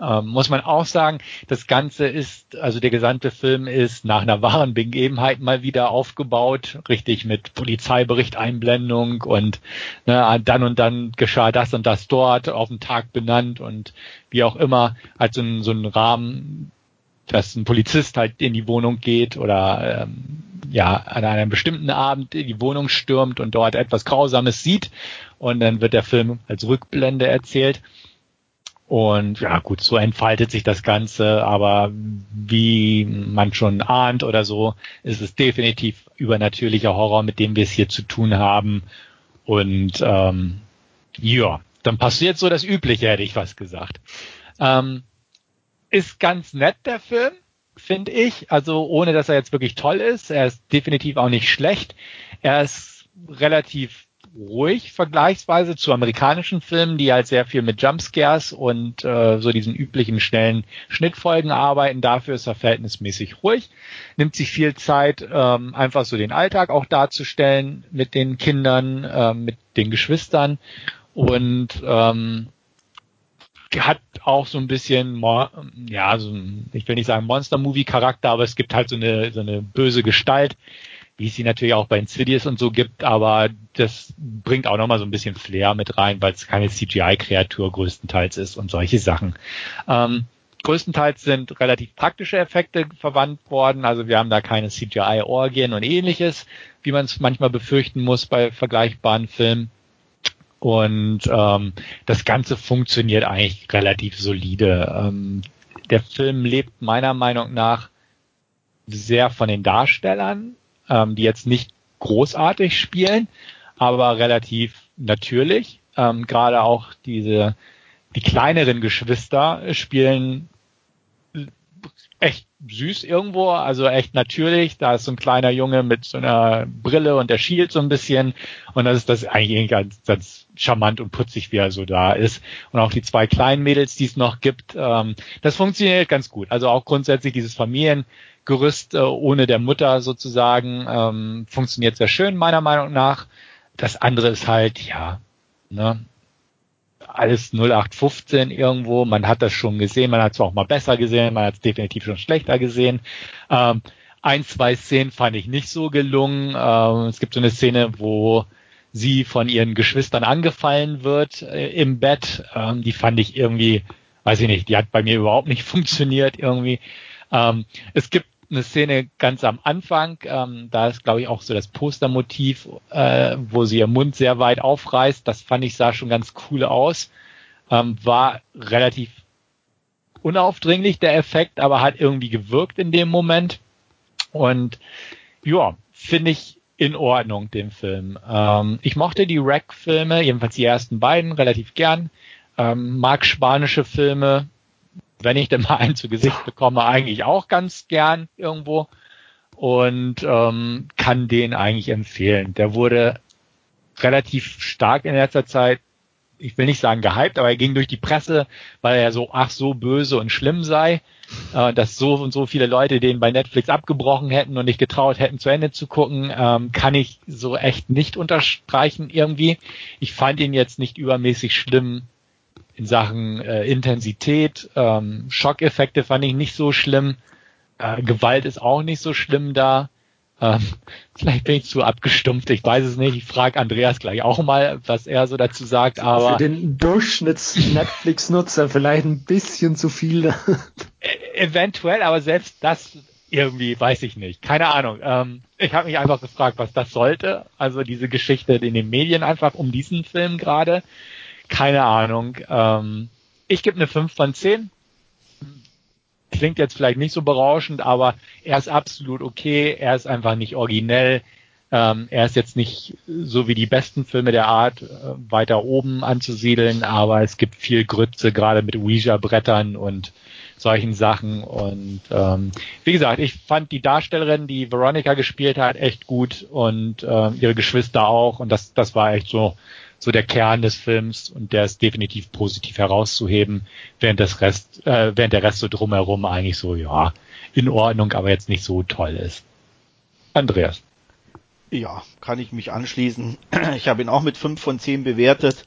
Ähm, muss man auch sagen, das Ganze ist, also der gesamte Film ist nach einer wahren Begebenheit mal wieder aufgebaut, richtig mit Polizeiberichteinblendung und ne, dann und dann geschah das und das dort auf den Tag benannt und wie auch immer, halt so ein, so ein Rahmen, dass ein Polizist halt in die Wohnung geht oder ähm, ja an einem bestimmten Abend in die Wohnung stürmt und dort etwas Grausames sieht und dann wird der Film als Rückblende erzählt. Und ja, gut, so entfaltet sich das Ganze, aber wie man schon ahnt oder so, ist es definitiv übernatürlicher Horror, mit dem wir es hier zu tun haben. Und ähm, ja, dann passiert so das Übliche, hätte ich fast gesagt. Ähm, ist ganz nett, der Film, finde ich. Also ohne, dass er jetzt wirklich toll ist. Er ist definitiv auch nicht schlecht. Er ist relativ ruhig vergleichsweise zu amerikanischen Filmen, die halt sehr viel mit Jumpscares und äh, so diesen üblichen schnellen Schnittfolgen arbeiten. Dafür ist er verhältnismäßig ruhig, nimmt sich viel Zeit, ähm, einfach so den Alltag auch darzustellen mit den Kindern, äh, mit den Geschwistern und ähm, hat auch so ein bisschen, ja, so ein, ich will nicht sagen Monster-Movie-Charakter, aber es gibt halt so eine, so eine böse Gestalt, wie es sie natürlich auch bei Insidious und so gibt, aber das bringt auch nochmal so ein bisschen Flair mit rein, weil es keine CGI-Kreatur größtenteils ist und solche Sachen. Ähm, größtenteils sind relativ praktische Effekte verwandt worden, also wir haben da keine CGI-Orgien und ähnliches, wie man es manchmal befürchten muss bei vergleichbaren Filmen. Und ähm, das Ganze funktioniert eigentlich relativ solide. Ähm, der Film lebt meiner Meinung nach sehr von den Darstellern ähm, die jetzt nicht großartig spielen, aber relativ natürlich. Ähm, Gerade auch diese die kleineren Geschwister spielen echt süß irgendwo, also echt natürlich. Da ist so ein kleiner Junge mit so einer Brille und der schielt so ein bisschen. Und das ist das eigentlich ganz, ganz charmant und putzig, wie er so da ist. Und auch die zwei kleinen Mädels, die es noch gibt, ähm, das funktioniert ganz gut. Also auch grundsätzlich dieses Familiengerüst äh, ohne der Mutter sozusagen ähm, funktioniert sehr schön, meiner Meinung nach. Das andere ist halt, ja, ne, alles 0815 irgendwo. Man hat das schon gesehen, man hat es auch mal besser gesehen, man hat es definitiv schon schlechter gesehen. Ähm, ein, zwei Szenen fand ich nicht so gelungen. Ähm, es gibt so eine Szene, wo sie von ihren Geschwistern angefallen wird äh, im Bett. Ähm, die fand ich irgendwie, weiß ich nicht, die hat bei mir überhaupt nicht [laughs] funktioniert irgendwie. Ähm, es gibt eine Szene ganz am Anfang, ähm, da ist glaube ich auch so das Postermotiv, äh, wo sie ihr Mund sehr weit aufreißt. Das fand ich sah schon ganz cool aus. Ähm, war relativ unaufdringlich der Effekt, aber hat irgendwie gewirkt in dem Moment. Und ja, finde ich in Ordnung den Film. Ähm, ich mochte die Rack-Filme, jedenfalls die ersten beiden, relativ gern. Ähm, mag spanische Filme, wenn ich denn mal einen zu Gesicht bekomme, eigentlich auch ganz gern irgendwo und ähm, kann den eigentlich empfehlen. Der wurde relativ stark in letzter Zeit, ich will nicht sagen gehypt, aber er ging durch die Presse, weil er so, ach so böse und schlimm sei, äh, dass so und so viele Leute den bei Netflix abgebrochen hätten und nicht getraut hätten, zu Ende zu gucken, ähm, kann ich so echt nicht unterstreichen irgendwie. Ich fand ihn jetzt nicht übermäßig schlimm in Sachen äh, Intensität. Ähm, Schockeffekte fand ich nicht so schlimm. Äh, Gewalt ist auch nicht so schlimm da. Ähm, [laughs] vielleicht bin ich zu abgestumpft, ich weiß es nicht. Ich frage Andreas gleich auch mal, was er so dazu sagt. Aber für den Durchschnitts-Netflix-Nutzer vielleicht ein bisschen zu viel. E-, eventuell, aber selbst das irgendwie weiß ich nicht. Keine Ahnung. Ähm, ich habe mich einfach gefragt, was das sollte. Also diese Geschichte in den Medien einfach um diesen Film gerade keine Ahnung. Ähm, Ich gebe eine 5 von 10. Klingt jetzt vielleicht nicht so berauschend, aber er ist absolut okay. Er ist einfach nicht originell. Ähm, er ist jetzt nicht so wie die besten Filme der Art äh, weiter oben anzusiedeln, aber es gibt viel Grütze, gerade mit Ouija-Brettern und solchen Sachen. Und ähm, wie gesagt, ich fand die Darstellerin, die Veronica gespielt hat, echt gut und äh, ihre Geschwister auch. Und das, das war echt so so der Kern des Films und der ist definitiv positiv herauszuheben, während das Rest, äh, während der Rest so drumherum eigentlich so ja in Ordnung, aber jetzt nicht so toll ist. Andreas. Ja, kann ich mich anschließen. [clears throat] Ich habe ihn auch mit 5 von 10 bewertet.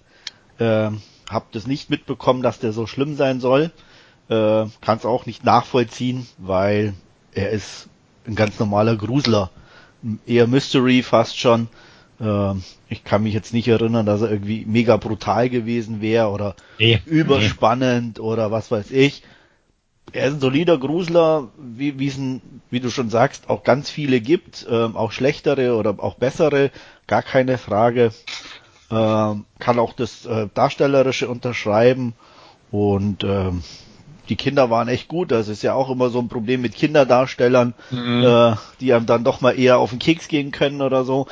Äh, hab das nicht mitbekommen, dass der so schlimm sein soll. Äh, kann es auch nicht nachvollziehen, weil er ist ein ganz normaler Grusler. Eher Mystery fast schon. Äh, ich kann mich jetzt nicht erinnern, dass er irgendwie mega brutal gewesen wäre oder nee, überspannend nee. oder was weiß ich er ist ein solider Grusler, wie, ein, wie du schon sagst, auch ganz viele gibt, ähm, auch schlechtere oder auch bessere, gar keine Frage. Ähm, kann auch das äh, Darstellerische unterschreiben und ähm, die Kinder waren echt gut. Das ist ja auch immer so ein Problem mit Kinderdarstellern, mhm. äh, die einem dann doch mal eher auf den Keks gehen können oder so.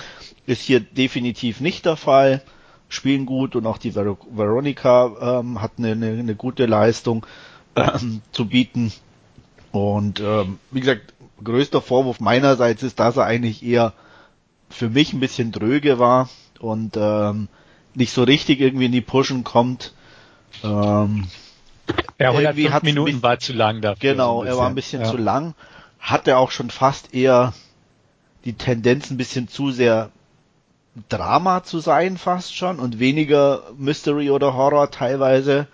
Ist hier definitiv nicht der Fall. Spielen gut und auch die Ver Veronica ähm, hat eine, eine, eine gute Leistung ähm, zu bieten. Und ähm, wie gesagt, größter Vorwurf meinerseits ist, dass er eigentlich eher für mich ein bisschen dröge war und ähm, nicht so richtig irgendwie in die Pushen kommt. Ähm, ja, 105 Minuten war zu lang dafür. Genau, so er war ein bisschen ja. zu lang. Hatte auch schon fast eher die Tendenz ein bisschen zu sehr Drama zu sein fast schon und weniger Mystery oder Horror teilweise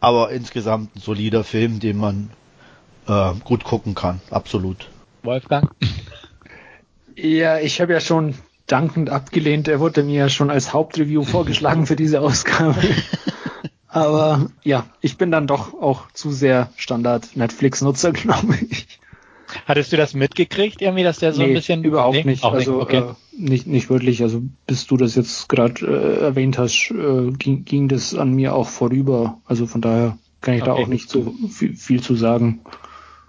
aber insgesamt ein solider Film, den man äh, gut gucken kann, absolut. Wolfgang? Ja, ich habe ja schon dankend abgelehnt. Er wurde mir ja schon als Hauptreview vorgeschlagen für diese Ausgabe. [laughs] Aber ja, ich bin dann doch auch zu sehr Standard-Netflix-Nutzer, [laughs] glaube ich. Hattest du das mitgekriegt, irgendwie, dass der so nee, ein bisschen. Überhaupt nee, nicht. Also, nicht. Okay. Äh, nicht, nicht wirklich. Also, bis du das jetzt gerade äh, erwähnt hast, äh, ging, ging das an mir auch vorüber. Also von daher kann ich okay. da auch nicht so viel, viel zu sagen.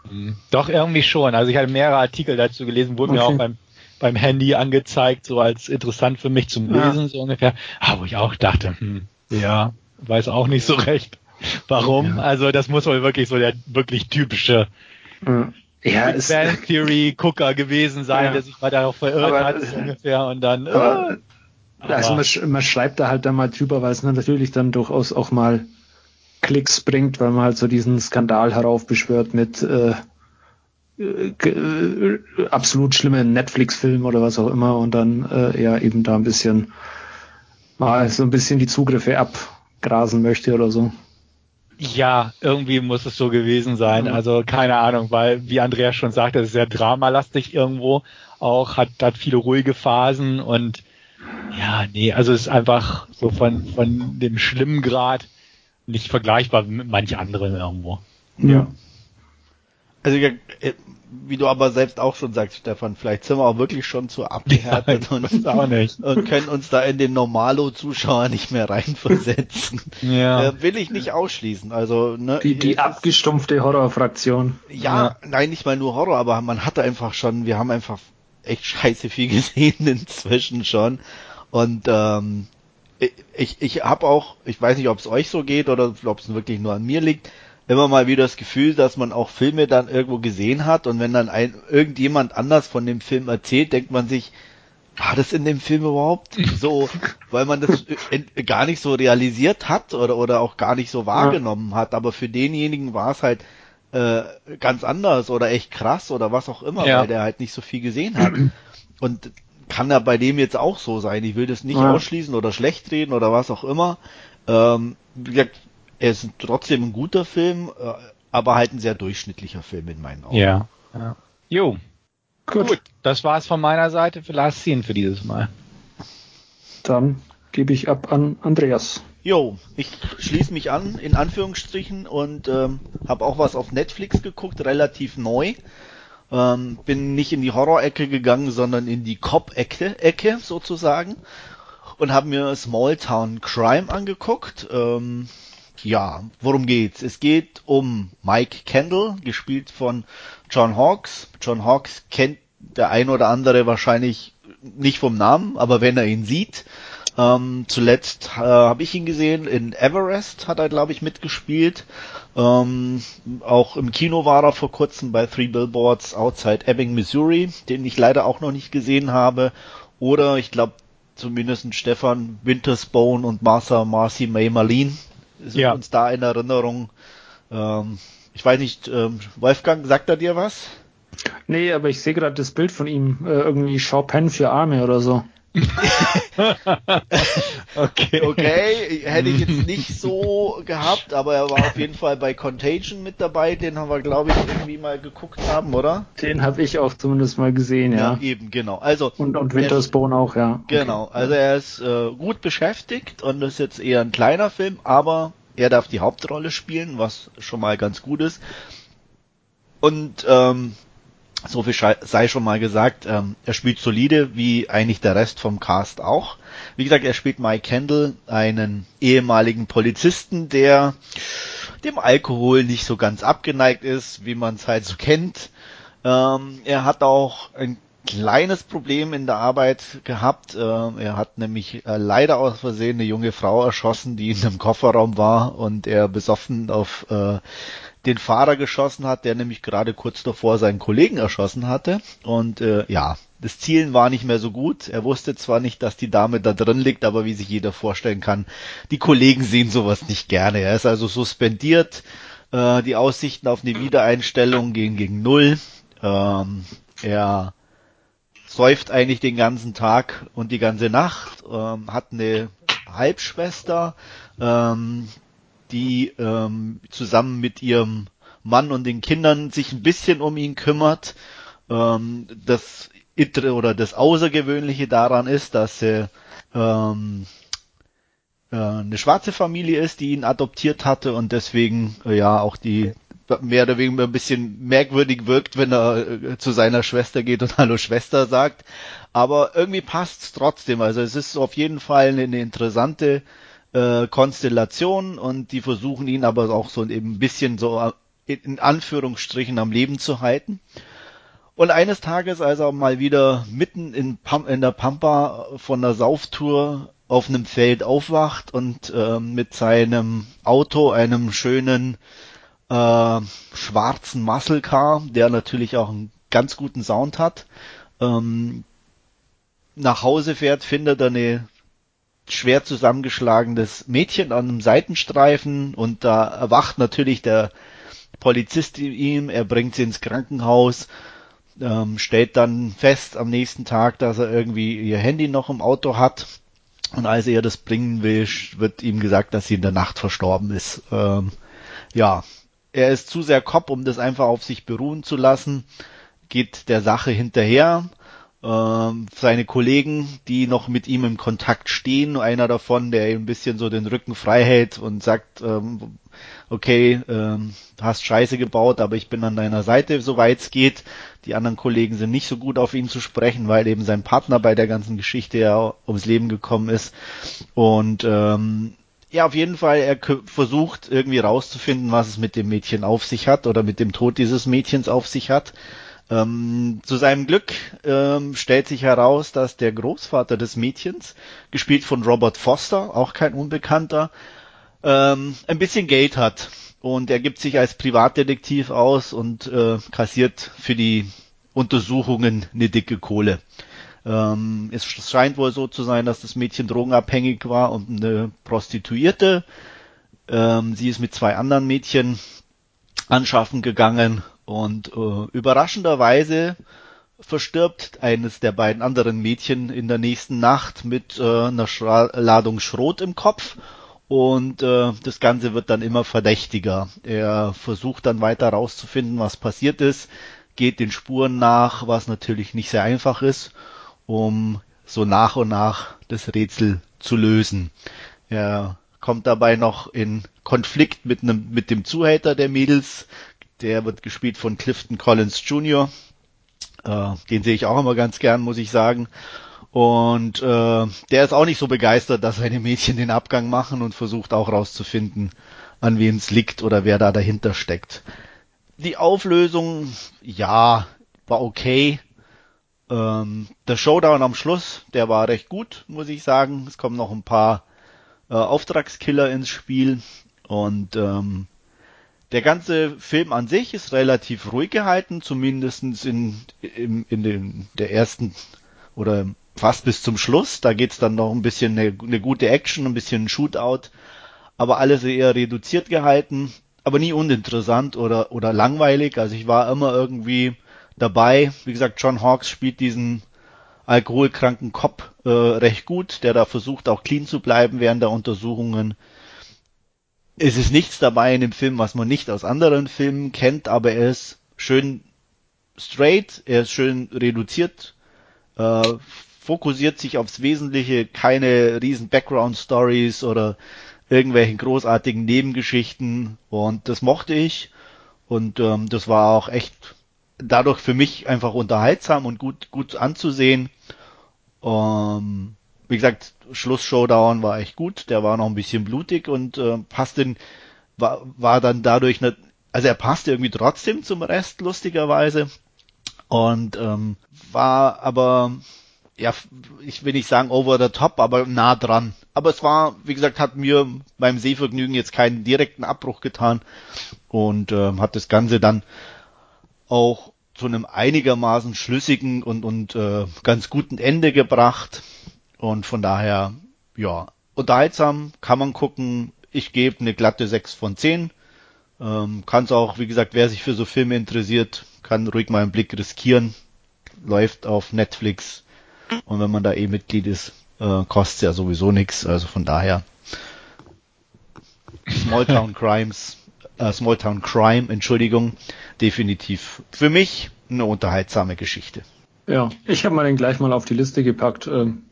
Mhm. Doch, irgendwie schon. Also ich hatte mehrere Artikel dazu gelesen, wurden okay. mir auch beim, beim Handy angezeigt, so als interessant für mich zum Lesen, ja. so ungefähr. Ah, wo ich auch dachte, hm, ja, weiß auch nicht so recht. Warum? Ja. Also das muss wohl wirklich so der wirklich typische ja. Ja, Big Bang Theory Gucker gewesen sein, ja. der sich mal darauf verirrt aber, hat so ungefähr und dann. Aber, äh, also man, man, schreibt da halt dann mal drüber, weil es natürlich dann durchaus auch mal Klicks bringt, weil man halt so diesen Skandal heraufbeschwört mit äh, äh, absolut schlimmen Netflix-Filmen oder was auch immer und dann äh, ja eben da ein bisschen mal so ein bisschen die Zugriffe abgrasen möchte oder so. Ja, irgendwie muss es so gewesen sein. Mhm. Also keine Ahnung, weil wie Andreas schon sagte, es ist sehr dramalastig irgendwo. Auch hat, hat viele ruhige Phasen und ja, nee, also es ist einfach so von, von dem schlimmen Grad nicht vergleichbar mit manch anderen irgendwo. Ja. Also wie du aber selbst auch schon sagst, Stefan, vielleicht sind wir auch wirklich schon zu abgehärtet ja, und, und, können uns da in den Normalo-Zuschauer nicht mehr reinversetzen. Ja. Äh, will ich nicht ausschließen. Also ne, die, die abgestumpfte Horrorfraktion. Ja, ja, nein, nicht mal nur Horror, aber man hatte einfach schon, wir haben einfach echt scheiße viel [laughs] gesehen inzwischen schon. Und ähm, ich, ich habe auch, ich weiß nicht, ob es euch so geht oder ob es wirklich nur an mir liegt, immer mal wieder das Gefühl, dass man auch Filme dann irgendwo gesehen hat und wenn dann ein, irgendjemand anders von dem Film erzählt, denkt man sich, war das in dem Film überhaupt [laughs] so, weil man das gar nicht so realisiert hat oder, oder auch gar nicht so wahrgenommen hat, aber für denjenigen war es halt äh, ganz anders oder echt krass oder was auch immer, ja. weil der halt nicht so viel gesehen hat. [clears throat] Und kann ja bei dem jetzt auch so sein. Ich will das nicht ja. ausschließen oder schlecht reden oder was auch immer. Ähm, wie gesagt, er ist trotzdem ein guter Film, äh, aber halt ein sehr durchschnittlicher Film in meinen Augen. Ja. ja. Jo. Gut. Gut. Das war's von meiner Seite für Last Scene für dieses Mal. Dann gebe ich ab an Andreas. Jo, ich schließe mich an, in Anführungsstrichen, und ähm, habe auch was auf Netflix geguckt, relativ neu. Ähm, bin nicht in die Horror-Ecke gegangen, sondern in die Cop-Ecke, Ecke sozusagen. Und habe mir Small Town Crime angeguckt. Ähm, ja, worum geht's? Es geht um Mike Kendall, gespielt von John Hawkes. John Hawkes kennt der ein oder andere wahrscheinlich nicht vom Namen, aber wenn er ihn sieht, ähm, zuletzt äh, habe ich ihn gesehen in Everest, hat er glaube ich mitgespielt. Ähm, auch im Kino war er vor kurzem bei Three Billboards Outside Ebbing, Missouri, den ich leider auch noch nicht gesehen habe. Oder ich glaube zumindest Stefan Wintersbone und Martha Marcy May Marlene sind ja. uns da in Erinnerung. Ähm, ich weiß nicht, ähm, Wolfgang, sagt er dir was? Nee, aber ich sehe gerade das Bild von ihm, äh, irgendwie Chopin für Arme oder so. [laughs] okay. okay, hätte ich jetzt nicht so gehabt, aber er war auf jeden Fall bei Contagion mit dabei, den haben wir glaube ich irgendwie mal geguckt haben, oder? Den habe ich auch zumindest mal gesehen, ja. ja. eben, genau. Also und, und Wintersbone auch, ja. Genau, okay. also er ist äh, gut beschäftigt und ist jetzt eher ein kleiner Film, aber er darf die Hauptrolle spielen, was schon mal ganz gut ist. Und ähm, so viel sei schon mal gesagt, ähm, er spielt solide, wie eigentlich der Rest vom Cast auch. Wie gesagt, er spielt Mike Kendall, einen ehemaligen Polizisten, der dem Alkohol nicht so ganz abgeneigt ist, wie man es halt so kennt. Ähm, er hat auch ein kleines Problem in der Arbeit gehabt. Äh, er hat nämlich äh, leider aus Versehen eine junge Frau erschossen, die in einem Kofferraum war und er besoffen auf äh, den Fahrer geschossen hat, der nämlich gerade kurz davor seinen Kollegen erschossen hatte. Und äh, ja, das Zielen war nicht mehr so gut. Er wusste zwar nicht, dass die Dame da drin liegt, aber wie sich jeder vorstellen kann, die Kollegen sehen sowas nicht gerne. Er ist also suspendiert. Äh, die Aussichten auf eine Wiedereinstellung gehen gegen null. Ähm, er säuft eigentlich den ganzen Tag und die ganze Nacht, ähm, hat eine Halbschwester, ähm, die ähm, zusammen mit ihrem Mann und den Kindern sich ein bisschen um ihn kümmert. Ähm, das Itre oder das Außergewöhnliche daran ist, dass er ähm, äh, eine schwarze Familie ist, die ihn adoptiert hatte und deswegen äh, ja auch die mehr oder weniger ein bisschen merkwürdig wirkt, wenn er äh, zu seiner Schwester geht und [laughs] Hallo Schwester sagt. Aber irgendwie passt's trotzdem. Also es ist auf jeden Fall eine interessante äh, Konstellation und die versuchen ihn aber auch so eben ein bisschen so in Anführungsstrichen am Leben zu halten. Und eines Tages, als er mal wieder mitten in, Pam in der Pampa von der Sauftour auf einem Feld aufwacht und äh, mit seinem Auto, einem schönen äh, schwarzen Muscle Car, der natürlich auch einen ganz guten Sound hat, ähm, nach Hause fährt, findet er eine schwer zusammengeschlagenes Mädchen an einem Seitenstreifen und da erwacht natürlich der Polizist ihm, er bringt sie ins Krankenhaus, ähm, stellt dann fest am nächsten Tag, dass er irgendwie ihr Handy noch im Auto hat und als er das bringen will, wird ihm gesagt, dass sie in der Nacht verstorben ist. Ähm, ja, er ist zu sehr Kopf, um das einfach auf sich beruhen zu lassen, geht der Sache hinterher, seine Kollegen, die noch mit ihm im Kontakt stehen, einer davon, der ihm ein bisschen so den Rücken frei hält und sagt, ähm, okay, ähm, hast Scheiße gebaut, aber ich bin an deiner Seite, soweit es geht. Die anderen Kollegen sind nicht so gut auf ihn zu sprechen, weil eben sein Partner bei der ganzen Geschichte ja ums Leben gekommen ist. Und ähm, ja, auf jeden Fall, er versucht irgendwie rauszufinden, was es mit dem Mädchen auf sich hat oder mit dem Tod dieses Mädchens auf sich hat. Ähm, zu seinem Glück ähm, stellt sich heraus, dass der Großvater des Mädchens, gespielt von Robert Foster, auch kein Unbekannter, ähm, ein bisschen Geld hat. Und er gibt sich als Privatdetektiv aus und äh, kassiert für die Untersuchungen eine dicke Kohle. Ähm, es scheint wohl so zu sein, dass das Mädchen drogenabhängig war und eine Prostituierte. Ähm, sie ist mit zwei anderen Mädchen anschaffen gegangen und äh, überraschenderweise verstirbt eines der beiden anderen Mädchen in der nächsten Nacht mit äh, einer Schra Ladung Schrot im Kopf und äh, das Ganze wird dann immer verdächtiger. Er versucht dann weiter rauszufinden, was passiert ist, geht den Spuren nach, was natürlich nicht sehr einfach ist, um so nach und nach das Rätsel zu lösen. Er kommt dabei noch in Konflikt mit einem mit dem Zuhälter der Mädels, der wird gespielt von Clifton Collins Jr. Äh, den sehe ich auch immer ganz gern, muss ich sagen. Und äh, der ist auch nicht so begeistert, dass seine Mädchen den Abgang machen und versucht auch rauszufinden, an wen es liegt oder wer da dahinter steckt. Die Auflösung, ja, war okay. Ähm, der Showdown am Schluss, der war recht gut, muss ich sagen. Es kommen noch ein paar äh, Auftragskiller ins Spiel und ähm, der ganze Film an sich ist relativ ruhig gehalten, zumindestens in, in, in den, der ersten oder fast bis zum Schluss. Da geht's dann noch ein bisschen eine, eine gute Action, ein bisschen Shootout, aber alles eher reduziert gehalten, aber nie uninteressant oder, oder langweilig. Also ich war immer irgendwie dabei. Wie gesagt, John Hawkes spielt diesen alkoholkranken Cop äh, recht gut, der da versucht auch clean zu bleiben während der Untersuchungen. Es ist nichts dabei in dem Film, was man nicht aus anderen Filmen kennt, aber er ist schön straight, er ist schön reduziert, äh, fokussiert sich aufs Wesentliche, keine riesen Background Stories oder irgendwelchen großartigen Nebengeschichten und das mochte ich und ähm, das war auch echt dadurch für mich einfach unterhaltsam und gut gut anzusehen. Ähm, wie gesagt, Schluss-Showdown war echt gut, der war noch ein bisschen blutig und äh, passte, war, war dann dadurch nicht, also er passte irgendwie trotzdem zum Rest, lustigerweise. Und ähm, war aber, ja, ich will nicht sagen over the top, aber nah dran. Aber es war, wie gesagt, hat mir beim Sehvergnügen jetzt keinen direkten Abbruch getan und äh, hat das Ganze dann auch zu einem einigermaßen schlüssigen und, und äh, ganz guten Ende gebracht. Und von daher, ja, unterhaltsam, kann man gucken. Ich gebe eine glatte 6 von 10. Ähm, kann es auch, wie gesagt, wer sich für so Filme interessiert, kann ruhig mal einen Blick riskieren. Läuft auf Netflix. Und wenn man da eh Mitglied ist, äh, kostet ja sowieso nichts. Also von daher Small Town [laughs] Crimes, äh, Small Town Crime, Entschuldigung, definitiv für mich eine unterhaltsame Geschichte. Ja, ich habe mal den gleich mal auf die Liste gepackt. Ähm,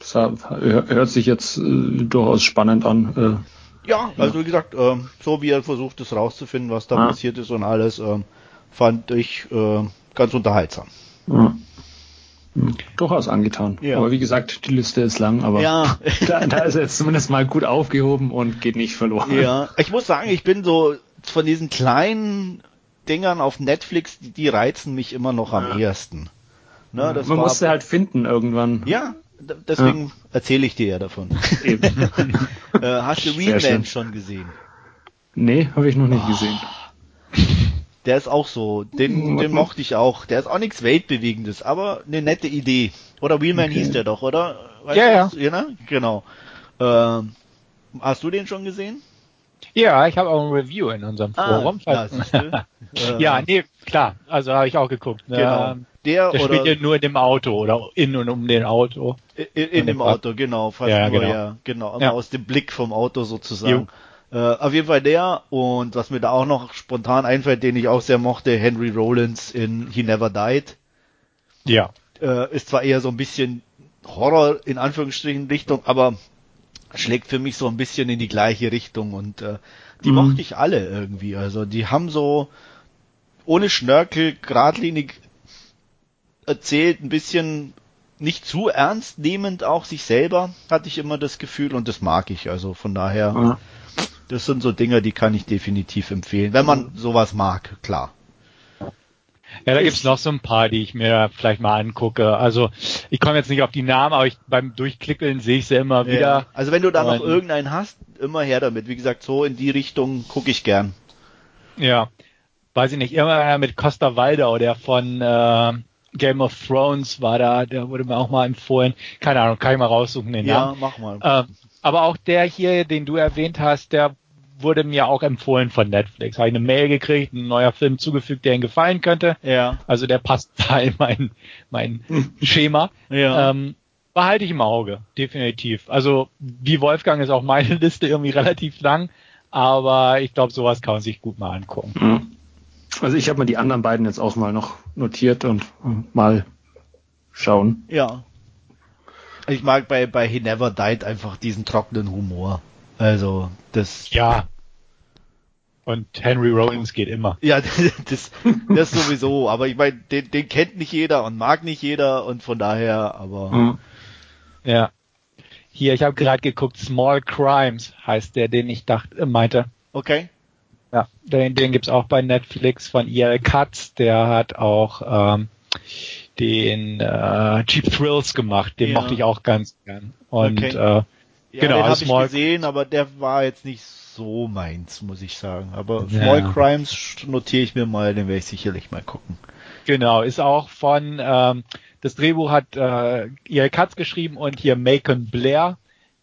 das hört sich jetzt äh, durchaus spannend an. Äh, ja, also wie gesagt, ähm, so wie er versucht es rauszufinden, was da ah. passiert ist und alles, ähm, fand ich äh, ganz unterhaltsam. Ja. Hm, durchaus angetan. Ja. Aber wie gesagt, die Liste ist lang, aber ja. [laughs] da, da ist er jetzt zumindest mal gut aufgehoben und geht nicht verloren. Ja, ich muss sagen, ich bin so von diesen kleinen Dingern auf Netflix, die, die reizen mich immer noch am ja. ehesten. Ne, Man war, muss sie halt finden irgendwann. Ja, deswegen ja. erzähle ich dir ja davon. [laughs] [laughs] äh, hast du Wheelman schon gesehen? Nee, habe ich noch nicht oh. gesehen. Der ist auch so, den, den mochte ich auch. Der ist auch nichts Weltbewegendes, aber eine nette Idee. Oder Wheelman okay. hieß der doch, oder? Weißt ja, ja. ja ne? Genau. Ähm, hast du den schon gesehen? Ja, ich habe auch ein Review in unserem ah, Forum. [laughs] Ja, ja, nee, klar. Also habe ich auch geguckt. Genau. Der, der oder spielt ja nur in dem Auto oder in und um den Auto. In, in dem Auto, genau. Fast ja, nur, genau. Ja, genau. Ja. Aus dem Blick vom Auto sozusagen. Äh, auf jeden Fall der und was mir da auch noch spontan einfällt, den ich auch sehr mochte, Henry Rollins in He Never Died. Ja. Äh, ist zwar eher so ein bisschen Horror in Anführungsstrichen Richtung, aber schlägt für mich so ein bisschen in die gleiche Richtung und äh, die mhm. mochte ich alle irgendwie. Also die haben so ohne Schnörkel geradlinig erzählt, ein bisschen nicht zu ernst nehmend auch sich selber, hatte ich immer das Gefühl und das mag ich. Also von daher, ja. das sind so Dinge, die kann ich definitiv empfehlen, wenn man sowas mag, klar. Ja, da gibt's noch so ein paar, die ich mir vielleicht mal angucke. Also ich komme jetzt nicht auf die Namen, aber ich, beim Durchklickeln sehe ich sie immer wieder. Ja. Also wenn du da noch irgendeinen hast, immer her damit. Wie gesagt, so in die Richtung gucke ich gern. Ja, weiß ich nicht, immer mit Costa Waldau, der von äh, Game of Thrones war da, der wurde mir auch mal empfohlen. Keine Ahnung, kann ich mal raussuchen den Namen. Ja, mach mal. Äh, aber auch der hier, den du erwähnt hast, der wurde mir auch empfohlen von Netflix. Habe ich eine Mail gekriegt, ein neuer Film zugefügt, der Ihnen gefallen könnte. Ja. Also der passt [laughs] da in mein, mein Schema. Ja. Ähm, behalte ich im Auge, definitiv. Also wie Wolfgang ist auch meine [laughs] Liste irgendwie relativ lang, aber ich glaube, sowas kann man sich gut mal angucken. Mhm. Also ich habe mir die anderen beiden jetzt auch mal noch notiert und mal schauen. Ja. Ich mag bei, bei He Never Died einfach diesen trockenen Humor. Also, das. Ja. Und Henry Rollins geht immer. Ja, [laughs] das, das sowieso. Aber ich meine, den, den kennt nicht jeder und mag nicht jeder und von daher, aber. Mhm. Ja. Hier, ich habe gerade geguckt, Small Crimes heißt der, den ich dachte, äh, meinte. Okay. Ja, den, den gibt's auch bei Netflix von E.L. Katz. Der hat auch ähm, den äh, Cheap Thrills gemacht. Den ja. mochte ich auch ganz gern. Und okay. äh, ja, genau, den habe ich gesehen, aber der war jetzt nicht so meins, muss ich sagen. Aber Small ja. Crimes notiere ich mir mal, den werde ich sicherlich mal gucken. Genau, ist auch von ähm, das Drehbuch hat äh, E.L. Katz geschrieben und hier Macon Blair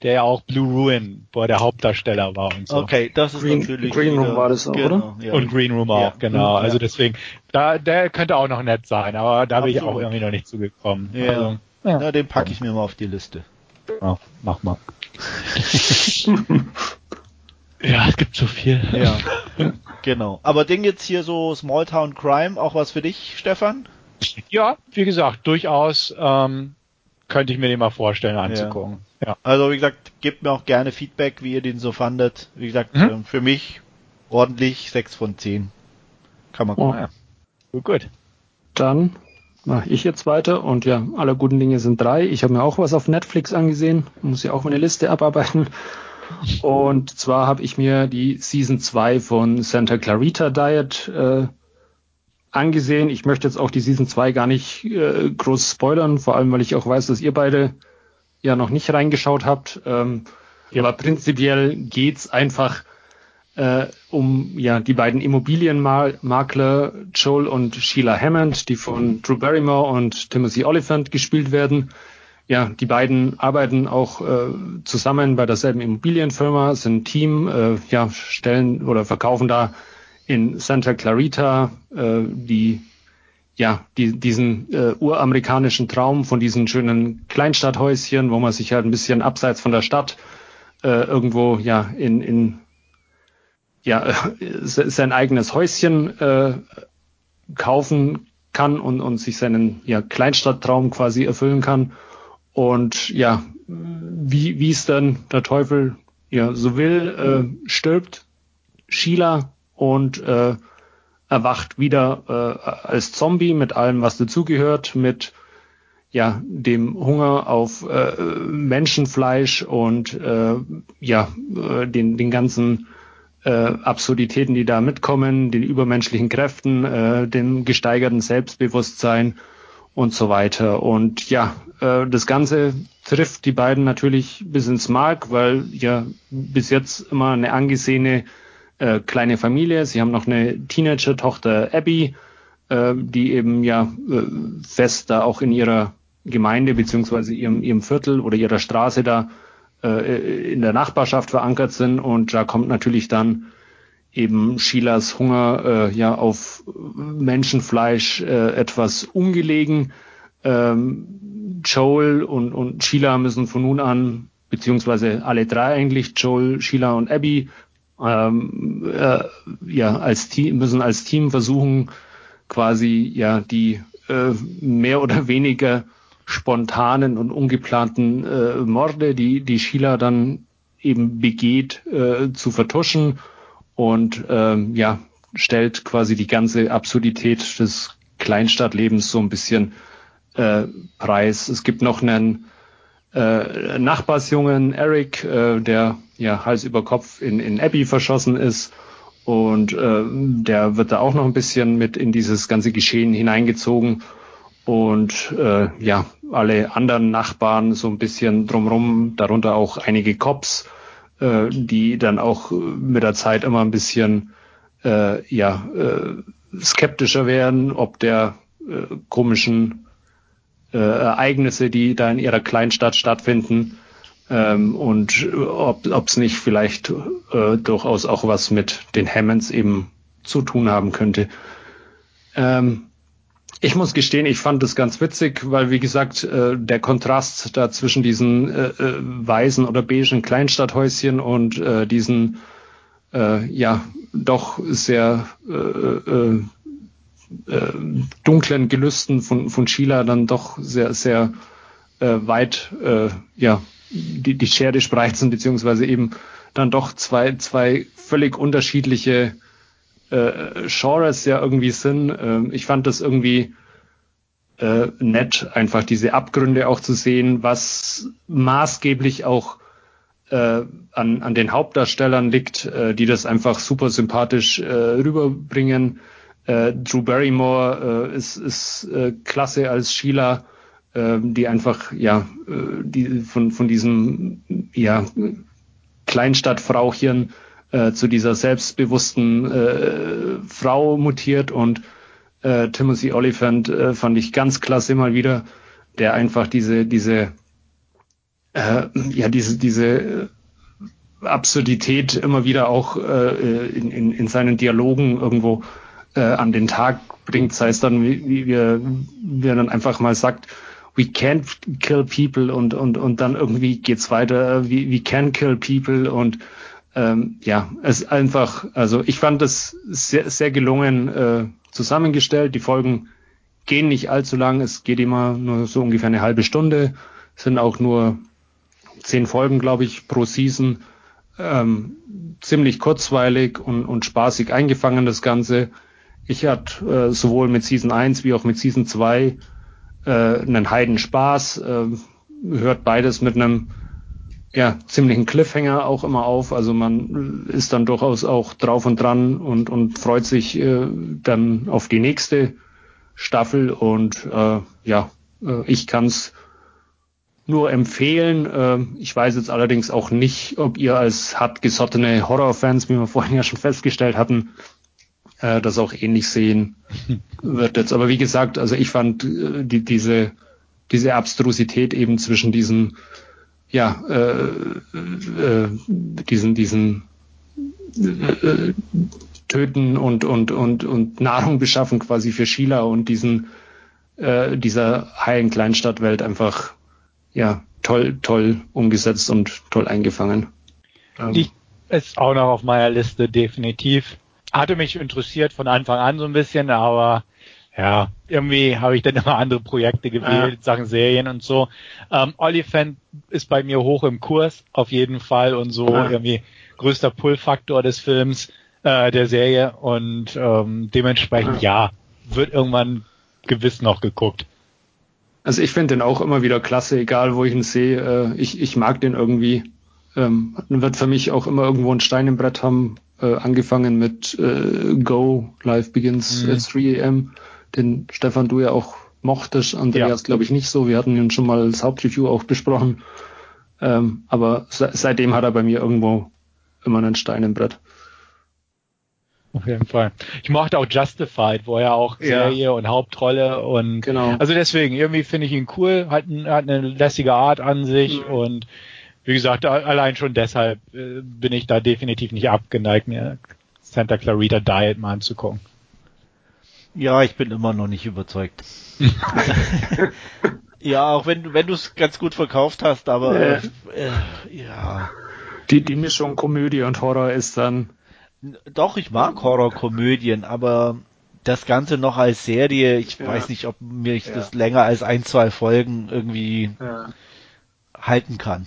der ja auch Blue Ruin, wo er der Hauptdarsteller war und so. Okay, das ist Green, natürlich. Green Room war das auch, genau, oder? Ja. Und Green Room auch, ja. genau. Ja. Also deswegen, da, der könnte auch noch nett sein, aber da bin ich auch irgendwie noch nicht zugekommen. Ja, also, ja. Na, den packe ich mir mal auf die Liste. Ja, mach mal. [laughs] ja, es gibt so viel. Ja, genau. Aber Ding jetzt hier so Small Town Crime, auch was für dich, Stefan? Ja, wie gesagt, durchaus ähm, könnte ich mir den mal vorstellen anzugucken. Ja. ja. Also wie gesagt, gebt mir auch gerne Feedback, wie ihr den so fandet. Wie gesagt, mhm. Ähm, für mich ordentlich 6 von 10. Kann man gucken. Oh, ja. Gut, gut. Dann mache ich jetzt weiter und ja, alle guten Dinge sind drei. Ich habe mir auch was auf Netflix angesehen, muss ja auch meine Liste abarbeiten. [laughs] Und zwar habe ich mir die Season 2 von Santa Clarita Diet äh, angesehen. Ich möchte jetzt auch die Season 2 gar nicht äh, groß spoilern, vor allem weil ich auch weiß, dass ihr beide ja noch nicht reingeschaut habt. Ähm, ja. Aber prinzipiell geht's einfach äh, um ja die beiden Immobilienmakler Joel und Sheila Hammond, die von Drew Barrymore und Timothy Oliphant gespielt werden. Ja, die beiden arbeiten auch äh, zusammen bei derselben Immobilienfirma, sind Team, äh, ja, stellen oder verkaufen da in Santa Clarita, äh, die ja, die, diesen äh, uramerikanischen Traum von diesen schönen Kleinstadthäuschen, wo man sich halt ein bisschen abseits von der Stadt äh, irgendwo ja in, in ja [laughs] äh, sein eigenes Häuschen äh, kaufen kann und, und sich seinen ja, Kleinstadttraum quasi erfüllen kann. Und ja, wie wie es dann der Teufel ja so will, äh, stirbt Sheila und äh, erwacht wieder äh, als Zombie mit allem, was dazugehört, mit ja dem Hunger auf äh, Menschenfleisch und äh, ja äh, den den ganzen äh, Absurditäten, die da mitkommen, den übermenschlichen Kräften, äh, dem gesteigerten Selbstbewusstsein und so weiter. Und ja, äh, das Ganze trifft die beiden natürlich bis ins Mark, weil ja bis jetzt immer eine angesehene äh, kleine Familie. Sie haben noch eine Teenager-Tochter Abby, äh, die eben ja äh, fest da auch in ihrer Gemeinde beziehungsweise ihrem, ihrem Viertel oder ihrer Straße da äh, in der Nachbarschaft verankert sind. Und da kommt natürlich dann eben Sheilas Hunger äh, ja auf Menschenfleisch äh, etwas ungelegen. Ähm, Joel und, und Sheila müssen von nun an, beziehungsweise alle drei eigentlich, Joel, Sheila und Abby, ähm, äh, ja als Team müssen als Team versuchen quasi ja die äh, mehr oder weniger spontanen und ungeplanten äh, Morde, die die Sheila dann eben begeht, äh, zu vertuschen und ähm, ja stellt quasi die ganze Absurdität des Kleinstadtlebens so ein bisschen äh, preis. Es gibt noch einen äh, Nachbarsjungen Eric, äh, der ja Hals über Kopf in, in Abbey verschossen ist. Und äh, der wird da auch noch ein bisschen mit in dieses ganze Geschehen hineingezogen. Und äh, ja, alle anderen Nachbarn so ein bisschen drumrum, darunter auch einige Cops, äh, die dann auch mit der Zeit immer ein bisschen äh, ja, äh, skeptischer werden, ob der äh, komischen äh, Ereignisse, die da in ihrer Kleinstadt stattfinden, ähm, und ob es nicht vielleicht äh, durchaus auch was mit den Hammonds eben zu tun haben könnte. Ähm, ich muss gestehen, ich fand das ganz witzig, weil wie gesagt, äh, der Kontrast da zwischen diesen äh, äh, weißen oder beigen Kleinstadthäuschen und äh, diesen äh, ja doch sehr äh, dunklen Gelüsten von, von Sheila dann doch sehr, sehr äh, weit äh, ja, die, die Schere spreizen, beziehungsweise eben dann doch zwei, zwei völlig unterschiedliche äh, Genres ja irgendwie sind. Ähm, ich fand das irgendwie äh, nett, einfach diese Abgründe auch zu sehen, was maßgeblich auch äh, an, an den Hauptdarstellern liegt, äh, die das einfach super sympathisch äh, rüberbringen. Äh, Drew Barrymore äh, ist, ist äh, klasse als Sheila, äh, die einfach ja äh, die von von diesem ja Kleinstadtfrauchen äh, zu dieser selbstbewussten äh, Frau mutiert. Und äh, Timothy Oliphant äh, fand ich ganz klasse mal wieder, der einfach diese diese äh, ja diese diese Absurdität immer wieder auch äh, in, in, in seinen Dialogen irgendwo äh, an den Tag bringt, sei es dann, wie, wie, wir, wie er dann einfach mal sagt, we can't kill people und, und, und dann irgendwie geht's weiter, we, we can kill people und ähm, ja, es ist einfach, also ich fand es sehr, sehr gelungen äh, zusammengestellt. Die Folgen gehen nicht allzu lang, es geht immer nur so ungefähr eine halbe Stunde, es sind auch nur zehn Folgen, glaube ich, pro Season. Ähm, ziemlich kurzweilig und, und spaßig eingefangen, das Ganze. Ich hatte äh, sowohl mit Season 1 wie auch mit Season 2 äh, einen Heidenspaß. Äh, hört beides mit einem ja, ziemlichen Cliffhanger auch immer auf. Also man ist dann durchaus auch drauf und dran und, und freut sich äh, dann auf die nächste Staffel. Und äh, ja, äh, ich kann es nur empfehlen. Äh, ich weiß jetzt allerdings auch nicht, ob ihr als hartgesottene Horrorfans, wie wir vorhin ja schon festgestellt hatten, äh, das auch ähnlich sehen [laughs] wird jetzt. Aber wie gesagt, also ich fand äh, die, diese, diese Abstrusität eben zwischen diesen, ja, äh, äh, diesen, diesen äh, Töten und, und, und, und Nahrung beschaffen quasi für Sheila und diesen, äh, dieser heilen Kleinstadtwelt einfach, ja, toll, toll umgesetzt und toll eingefangen. Ähm. Die ist auch noch auf meiner Liste, definitiv hatte mich interessiert von Anfang an so ein bisschen, aber ja, irgendwie habe ich dann immer andere Projekte gewählt, ja. Sachen Serien und so. Ähm, Oliphant ist bei mir hoch im Kurs, auf jeden Fall, und so ja. irgendwie größter Pull-Faktor des Films, äh, der Serie und ähm, dementsprechend ja. ja, wird irgendwann gewiss noch geguckt. Also ich finde den auch immer wieder klasse, egal wo ich ihn sehe. Äh, ich, ich mag den irgendwie. Ähm, wird für mich auch immer irgendwo ein Stein im Brett haben, äh, angefangen mit äh, Go, Live Begins mhm. at 3 am, den Stefan du ja auch mochtest, Andreas ja. glaube ich nicht so, wir hatten ihn schon mal als Hauptreview auch besprochen, ähm, aber se seitdem hat er bei mir irgendwo immer einen Stein im Brett. Auf jeden Fall. Ich mochte auch Justified, wo er auch Serie ja. und Hauptrolle und genau. also deswegen, irgendwie finde ich ihn cool, hat, hat eine lässige Art an sich mhm. und wie gesagt, allein schon deshalb äh, bin ich da definitiv nicht abgeneigt, mir Santa Clarita Diet mal anzugucken. Ja, ich bin immer noch nicht überzeugt. [laughs] [laughs] ja, auch wenn, wenn du es ganz gut verkauft hast, aber äh, äh, ja. Die, die Mischung Komödie und Horror ist dann. Doch, ich mag Horrorkomödien, aber das Ganze noch als Serie, ich ja. weiß nicht, ob mir ich ja. das länger als ein, zwei Folgen irgendwie ja. halten kann.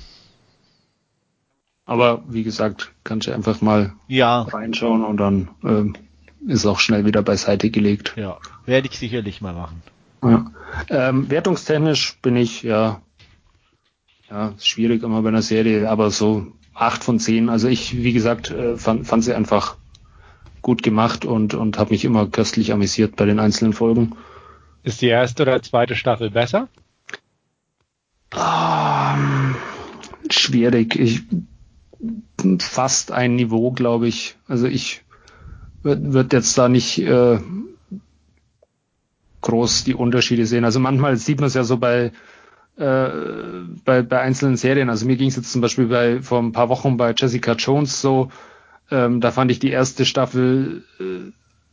Aber wie gesagt, kannst du einfach mal ja. reinschauen und dann ähm, ist auch schnell wieder beiseite gelegt. Ja, werde ich sicherlich mal machen. Ja. Ähm, wertungstechnisch bin ich ja, ja, schwierig immer bei einer Serie, aber so acht von zehn. Also ich, wie gesagt, äh, fand, fand sie einfach gut gemacht und, und habe mich immer köstlich amüsiert bei den einzelnen Folgen. Ist die erste oder zweite Staffel besser? Um, schwierig. Ich fast ein Niveau, glaube ich. Also ich würde würd jetzt da nicht äh, groß die Unterschiede sehen. Also manchmal sieht man es ja so bei, äh, bei, bei einzelnen Serien. Also mir ging es jetzt zum Beispiel bei vor ein paar Wochen bei Jessica Jones so, ähm, da fand ich die erste Staffel äh,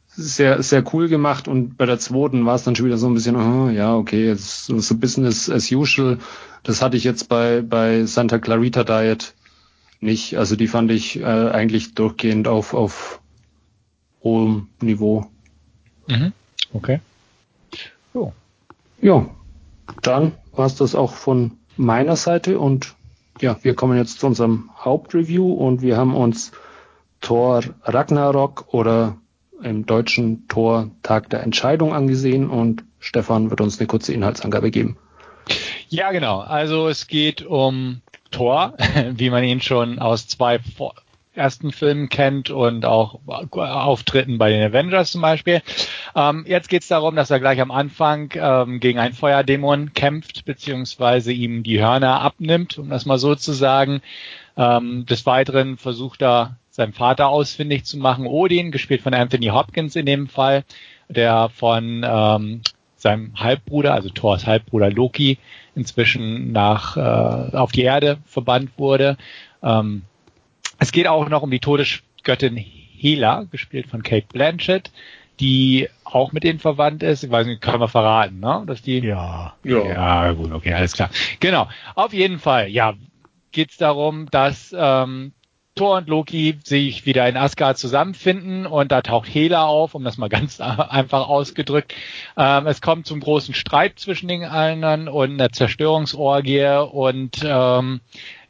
sehr, sehr cool gemacht und bei der zweiten war es dann schon wieder so ein bisschen, oh, ja, okay, jetzt so, Business as usual. Das hatte ich jetzt bei, bei Santa Clarita Diet nicht. Also die fand ich äh, eigentlich durchgehend auf, auf hohem Niveau. Mhm. Okay. Jo. Ja, dann war es das auch von meiner Seite und ja, wir kommen jetzt zu unserem Hauptreview und wir haben uns Thor Ragnarok oder im deutschen Tor Tag der Entscheidung angesehen und Stefan wird uns eine kurze Inhaltsangabe geben. Ja, genau. Also es geht um Thor, [laughs] wie man ihn schon aus zwei ersten Filmen kennt und auch Auftritten bei den Avengers zum Beispiel. Ähm, jetzt geht es darum, dass er gleich am Anfang ähm, gegen einen Feuerdämon kämpft, beziehungsweise ihm die Hörner abnimmt, um das mal so zu sagen. Ähm, des Weiteren versucht er, seinen Vater ausfindig zu machen, Odin, gespielt von Anthony Hopkins in dem Fall, der von ähm, seinem Halbbruder, also Thors Halbbruder Loki, inzwischen nach äh, auf die Erde verbannt wurde. Ähm, es geht auch noch um die Todesgöttin Hela, gespielt von Kate Blanchett, die auch mit denen verwandt ist. Ich weiß nicht, kann man verraten, ne? Dass die. Ja. Ja, ja gut, okay, alles klar. Genau. Auf jeden Fall, ja, geht es darum, dass ähm, Thor und Loki sich wieder in Asgard zusammenfinden und da taucht Hela auf, um das mal [laughs] ganz einfach ausgedrückt. Ähm, es kommt zum großen Streit zwischen den anderen und einer Zerstörungsorgie und ähm,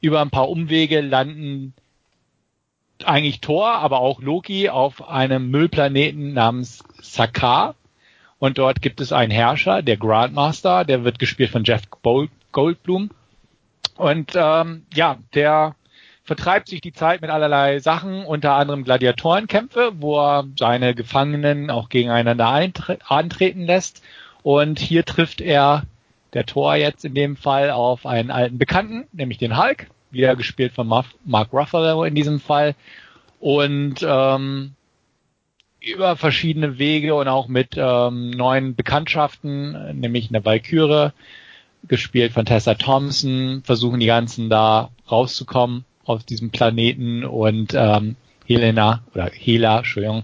über ein paar Umwege landen eigentlich Thor, aber auch Loki auf einem Müllplaneten namens Sakar. Und dort gibt es einen Herrscher, der Grandmaster, der wird gespielt von Jeff Goldblum. Und ähm, ja, der vertreibt sich die Zeit mit allerlei Sachen, unter anderem Gladiatorenkämpfe, wo er seine Gefangenen auch gegeneinander antreten lässt. Und hier trifft er, der Thor jetzt in dem Fall, auf einen alten Bekannten, nämlich den Hulk, wieder gespielt von Mark Ruffalo in diesem Fall. Und ähm, über verschiedene Wege und auch mit ähm, neuen Bekanntschaften, nämlich eine Valkyrie, gespielt von Tessa Thompson, versuchen die ganzen da rauszukommen auf diesem Planeten und ähm, Helena oder Hela, Entschuldigung,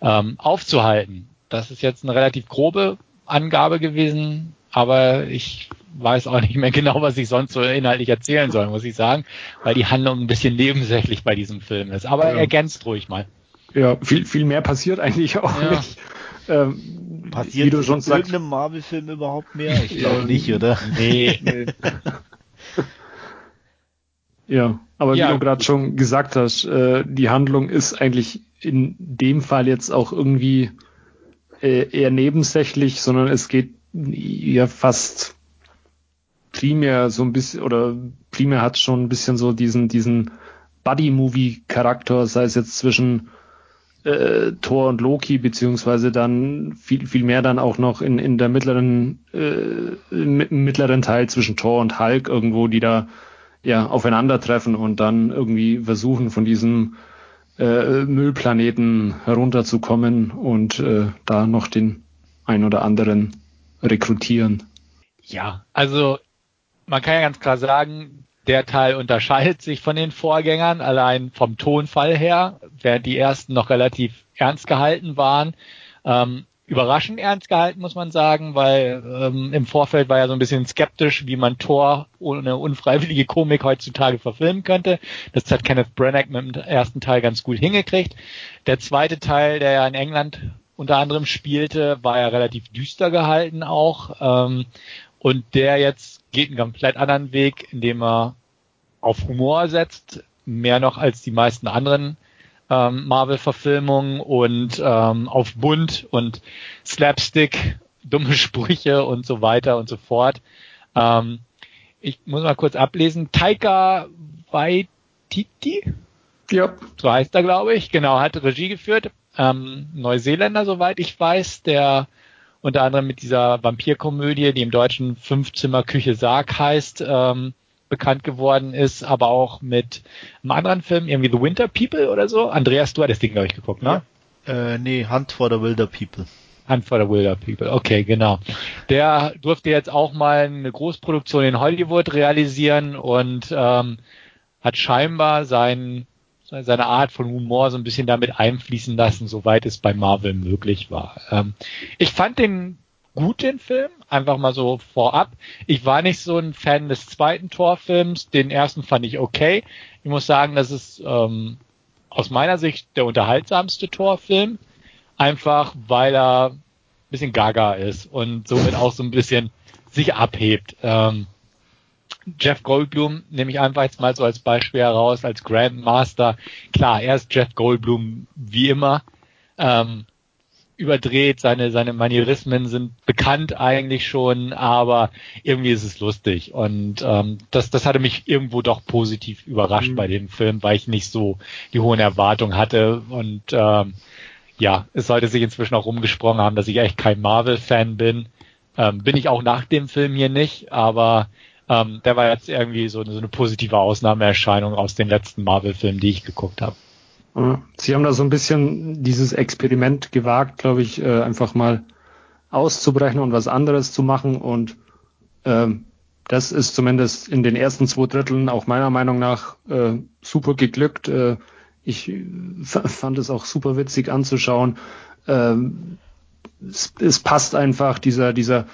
ähm, aufzuhalten. Das ist jetzt eine relativ grobe Angabe gewesen, aber ich weiß auch nicht mehr [laughs] genau, was ich sonst so inhaltlich erzählen soll, muss ich sagen, weil die Handlung ein bisschen [laughs] nebensächlich bei diesem Film ist. Aber ja. ergänzt ruhig mal. Ja, viel, viel mehr passiert eigentlich auch ja. nicht. Ähm, passiert wie du schon in irgendeinem Marvel-Film überhaupt mehr? Ich glaube nicht, oder? Nee. [laughs] nee. ja, aber ja, wie du gerade schon gesagt hast, äh, die Handlung ist eigentlich in dem Fall jetzt auch irgendwie äh, eher nebensächlich, sondern es geht ja fast primär so ein bisschen, oder primär hat schon ein bisschen so diesen, diesen Buddy-Movie-Charakter, sei es jetzt zwischen äh, Thor und Loki, beziehungsweise dann viel, viel mehr dann auch noch in, in der mittleren, äh, im mittleren Teil zwischen Thor und Hulk irgendwo, die da ja aufeinandertreffen und dann irgendwie versuchen von diesem äh, Müllplaneten herunterzukommen und äh, da noch den ein oder anderen rekrutieren. Ja, also man kann ja ganz klar sagen, der Teil unterscheidet sich von den Vorgängern, allein vom Tonfall her, während die ersten noch relativ ernst gehalten waren. Ähm, überraschend ernst gehalten, muss man sagen, weil ähm, im Vorfeld war ja so ein bisschen skeptisch, wie man Thor ohne unfreiwillige Komik heutzutage verfilmen könnte. Das hat Kenneth Branagh mit dem ersten Teil ganz gut hingekriegt. Der zweite Teil, der ja in England unter anderem spielte, war ja relativ düster gehalten auch. Ähm, und der jetzt geht einen komplett anderen Weg, indem er auf Humor setzt, mehr noch als die meisten anderen ähm, Marvel-Verfilmungen und ähm, auf Bunt und Slapstick, [laughs] dumme Sprüche und so weiter und so fort. Ähm, ich muss mal kurz ablesen. Taika Waititi? Ja. So heißt er, glaube ich. Genau, hat Regie geführt. Ähm, Neuseeländer, soweit ich weiß, der unter anderem mit dieser Vampirkomödie, die im Deutschen Fünfzimmer Küche Sarg heißt, ähm, bekannt geworden ist, aber auch mit einem anderen Film, irgendwie The Winter People oder so. Andreas, du hattest den, glaube ich, geguckt, ne? Ja. Äh, nee, Hunt for the Wilder People. Hunt for the Wilder People, okay, genau. Der durfte jetzt auch mal eine Großproduktion in Hollywood realisieren und ähm, hat scheinbar seinen seine Art von Humor so ein bisschen damit einfließen lassen, soweit es bei Marvel möglich war. Ähm, ich fand den gut, den Film, einfach mal so vorab. Ich war nicht so ein Fan des zweiten Torfilms, den ersten fand ich okay. Ich muss sagen, das ist ähm, aus meiner Sicht der unterhaltsamste Torfilm, einfach weil er ein bisschen gaga ist und somit auch so ein bisschen sich abhebt. Ähm, Jeff Goldblum nehme ich einfach jetzt mal so als Beispiel heraus, als Grandmaster. Klar, er ist Jeff Goldblum wie immer. Ähm, überdreht, seine, seine Manierismen sind bekannt eigentlich schon, aber irgendwie ist es lustig. Und ähm, das, das hatte mich irgendwo doch positiv überrascht mhm. bei dem Film, weil ich nicht so die hohen Erwartungen hatte. Und ähm, ja, es sollte sich inzwischen auch rumgesprochen haben, dass ich echt kein Marvel-Fan bin. Ähm, bin ich auch nach dem Film hier nicht, aber ähm, der war jetzt irgendwie so, so eine positive Ausnahmeerscheinung aus den letzten Marvel-Filmen, die ich geguckt habe. Sie haben da so ein bisschen dieses Experiment gewagt, glaube ich, äh, einfach mal auszubrechen und was anderes zu machen. Und ähm, das ist zumindest in den ersten zwei Dritteln auch meiner Meinung nach äh, super geglückt. Äh, ich fand es auch super witzig anzuschauen. Ähm, es, es, passt einfach, dieser, dieser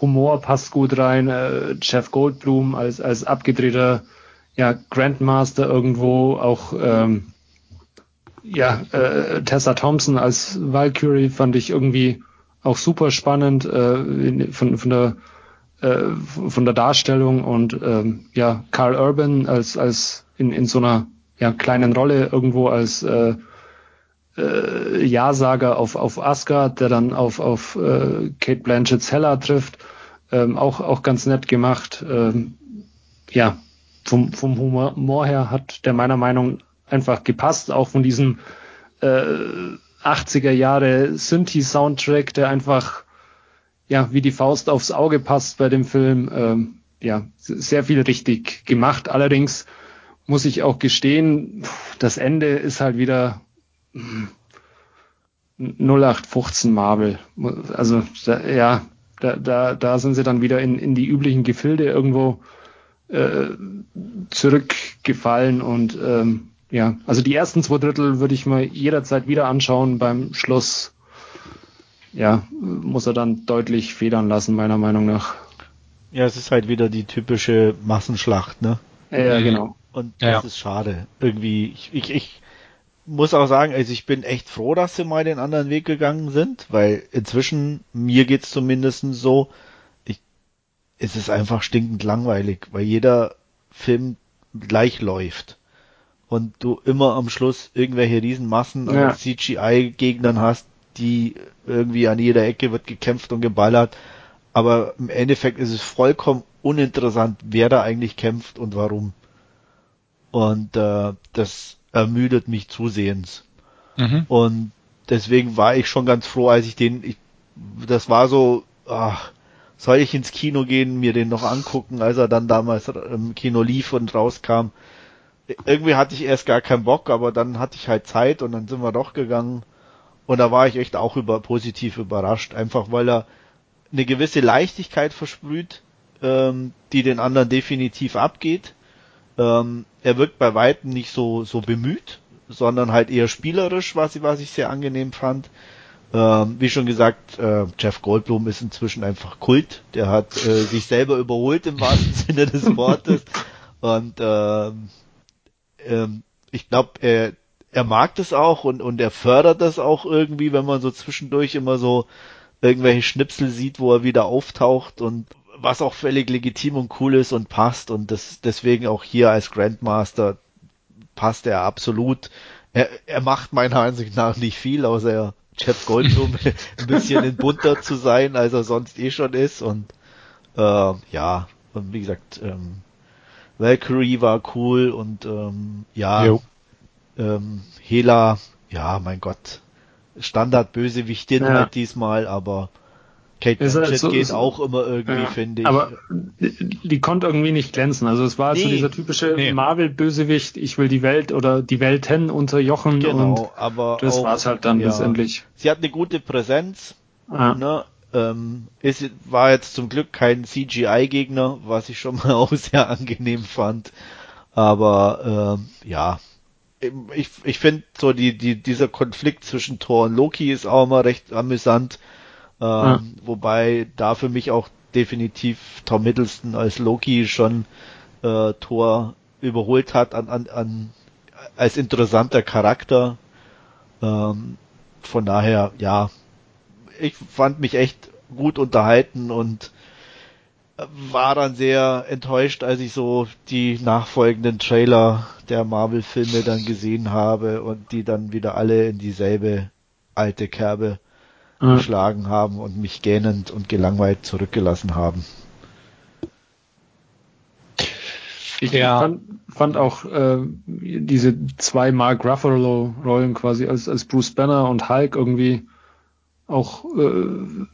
Humor passt gut rein. Äh, Jeff Goldblum als, als abgedrehter ja, Grandmaster irgendwo auch ähm, ja, äh, Tessa Thompson als Valkyrie fand ich irgendwie auch super spannend äh, von, von der äh, von der Darstellung und ähm, ja Carl Urban als als in, in so einer ja, kleinen Rolle irgendwo als äh, äh, Ja-Sager auf auf Asgard, der dann auf auf äh, Kate Blanchetts Hella trifft, ähm, auch auch ganz nett gemacht. Ähm, ja, vom vom Humor her hat der meiner Meinung einfach gepasst, auch von diesem äh, 80er Jahre Synthi-Soundtrack, der einfach ja wie die Faust aufs Auge passt bei dem Film. Ähm, ja, sehr viel richtig gemacht. Allerdings muss ich auch gestehen, das Ende ist halt wieder 0815 Marvel. Also da, ja, da, da, da sind sie dann wieder in, in die üblichen Gefilde irgendwo äh, zurückgefallen und ähm, ja, also die ersten zwei Drittel würde ich mir jederzeit wieder anschauen. Beim Schluss, ja, muss er dann deutlich federn lassen, meiner Meinung nach. Ja, es ist halt wieder die typische Massenschlacht, ne? Ja, genau. Und das ja. ist schade. Irgendwie, ich, ich, ich muss auch sagen, also ich bin echt froh, dass sie mal den anderen Weg gegangen sind, weil inzwischen, mir geht's zumindest so, ich, es ist einfach stinkend langweilig, weil jeder Film gleich läuft und du immer am Schluss irgendwelche Riesenmassen ja. an CGI-Gegnern hast, die irgendwie an jeder Ecke wird gekämpft und geballert. Aber im Endeffekt ist es vollkommen uninteressant, wer da eigentlich kämpft und warum. Und äh, das ermüdet mich zusehends. Mhm. Und deswegen war ich schon ganz froh, als ich den, ich, das war so, ach, soll ich ins Kino gehen, mir den noch angucken, als er dann damals im Kino lief und rauskam irgendwie hatte ich erst gar keinen Bock, aber dann hatte ich halt Zeit und dann sind wir doch gegangen. Und da war ich echt auch über, positiv überrascht, einfach weil er eine gewisse Leichtigkeit versprüht, ähm, die den anderen definitiv abgeht. Ähm, er wirkt bei weitem nicht so, so bemüht, sondern halt eher spielerisch, was ich, was ich sehr angenehm fand. Ähm, wie schon gesagt, äh, Jeff Goldblum ist inzwischen einfach Kult. Der hat äh, sich selber überholt im wahrsten [laughs] Sinne des Wortes. Und ähm, ähm, ich glaube, er, er mag das auch und, und er fördert das auch irgendwie, wenn man so zwischendurch immer so irgendwelche Schnipsel sieht, wo er wieder auftaucht und was auch völlig legitim und cool ist und passt und das deswegen auch hier als Grandmaster passt er absolut. Er, er macht meiner Ansicht nach nicht viel, außer er Jeff Goldblum [laughs] ein bisschen in bunter zu sein, als er sonst eh schon ist und äh, ja, und wie gesagt, ähm, Valkyrie war cool und ähm, ja, ähm, Hela, ja, mein Gott, Standard-Bösewichtin ja. halt diesmal, aber Kate Blanchett so, geht so, auch immer irgendwie, ja, finde ich. Aber die, die, konnte irgendwie nicht glänzen. Also es war nee, so dieser typische nee. Marvel-Bösewicht, ich will die Welt oder die Welten unterjochen genau, und aber das war es halt dann ja, letztendlich. Sie hat eine gute Präsenz, ah. ne? Ähm, es war jetzt zum Glück kein CGI-Gegner, was ich schon mal [laughs] auch sehr angenehm fand. Aber ähm, ja, ich, ich finde so die, die, dieser Konflikt zwischen Thor und Loki ist auch immer recht amüsant. Ähm, ja. Wobei da für mich auch definitiv Tom Middleston als Loki schon äh, Thor überholt hat an, an, an als interessanter Charakter. Ähm, von daher, ja, ich fand mich echt gut unterhalten und war dann sehr enttäuscht, als ich so die nachfolgenden Trailer der Marvel-Filme dann gesehen habe und die dann wieder alle in dieselbe alte Kerbe mhm. geschlagen haben und mich gähnend und gelangweilt zurückgelassen haben. Ich ja. fand, fand auch äh, diese zwei Mark Ruffalo-Rollen quasi als, als Bruce Banner und Hulk irgendwie auch äh,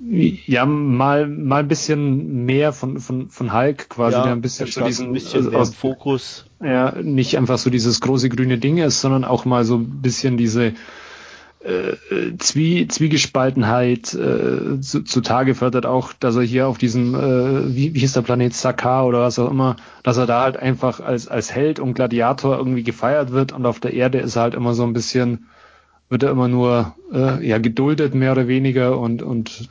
ja mal mal ein bisschen mehr von von von Hulk quasi ja, der ein bisschen so diesen ein bisschen aus Fokus. Ja nicht einfach so dieses große grüne Ding ist sondern auch mal so ein bisschen diese äh, Zwie Zwiegespaltenheit äh, zu, zutage fördert auch, dass er hier auf diesem, äh, wie, wie hieß der Planet? Sakar oder was auch immer, dass er da halt einfach als, als Held und Gladiator irgendwie gefeiert wird und auf der Erde ist er halt immer so ein bisschen, wird er immer nur äh, ja geduldet mehr oder weniger und und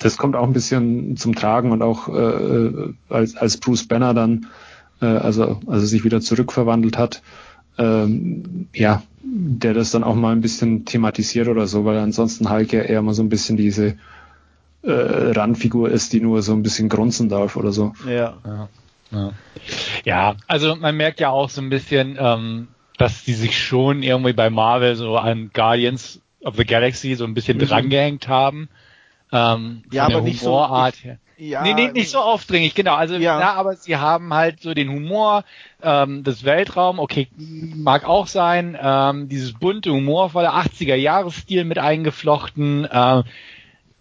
das kommt auch ein bisschen zum Tragen und auch äh, als als Bruce Banner dann äh, also also sich wieder zurückverwandelt hat ähm, ja der das dann auch mal ein bisschen thematisiert oder so, weil ansonsten Hulk ja eher mal so ein bisschen diese äh, Randfigur ist, die nur so ein bisschen grunzen darf oder so. Ja. Ja, ja. ja also man merkt ja auch so ein bisschen, ähm, dass die sich schon irgendwie bei Marvel so an Guardians of the Galaxy so ein bisschen mhm. drangehängt haben. Ähm, ja, aber nicht so. Ich, her. Ja, nee, nee, nicht so aufdringlich, genau. Also ja. na, aber sie haben halt so den Humor, ähm, das Weltraum, okay, mag auch sein, ähm, dieses bunte, humorvolle 80er-Jahres-Stil mit eingeflochten, äh,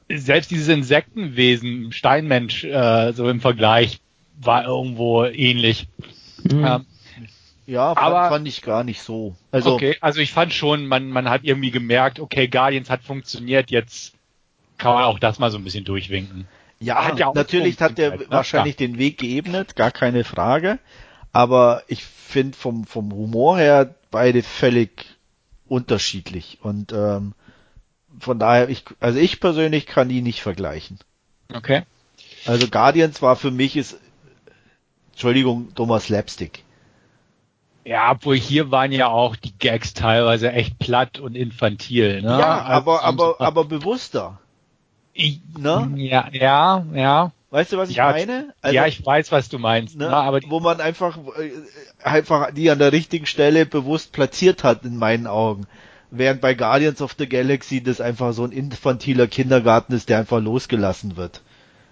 selbst dieses Insektenwesen, Steinmensch, äh, so im Vergleich, war irgendwo ähnlich. Mhm. Ähm, ja, fand, aber, fand ich gar nicht so. Also, okay, also ich fand schon, man, man hat irgendwie gemerkt, okay, Guardians hat funktioniert, jetzt kann man auch das mal so ein bisschen durchwinken. Ja, hat ja natürlich hat er ne? wahrscheinlich ja. den Weg geebnet, gar keine Frage. Aber ich finde vom, vom Humor her beide völlig unterschiedlich. Und ähm, von daher, ich, also ich persönlich kann die nicht vergleichen. Okay. Also Guardians war für mich ist, Entschuldigung, Thomas Slapstick. Ja, obwohl hier waren ja auch die Gags teilweise echt platt und infantil. Ne? Ja, aber, aber, aber bewusster. Ne? Ja, ja, ja. Weißt du, was ich ja, meine? Also, ja, ich weiß, was du meinst. Ne? aber wo man einfach, äh, einfach die an der richtigen Stelle bewusst platziert hat, in meinen Augen. Während bei Guardians of the Galaxy das einfach so ein infantiler Kindergarten ist, der einfach losgelassen wird.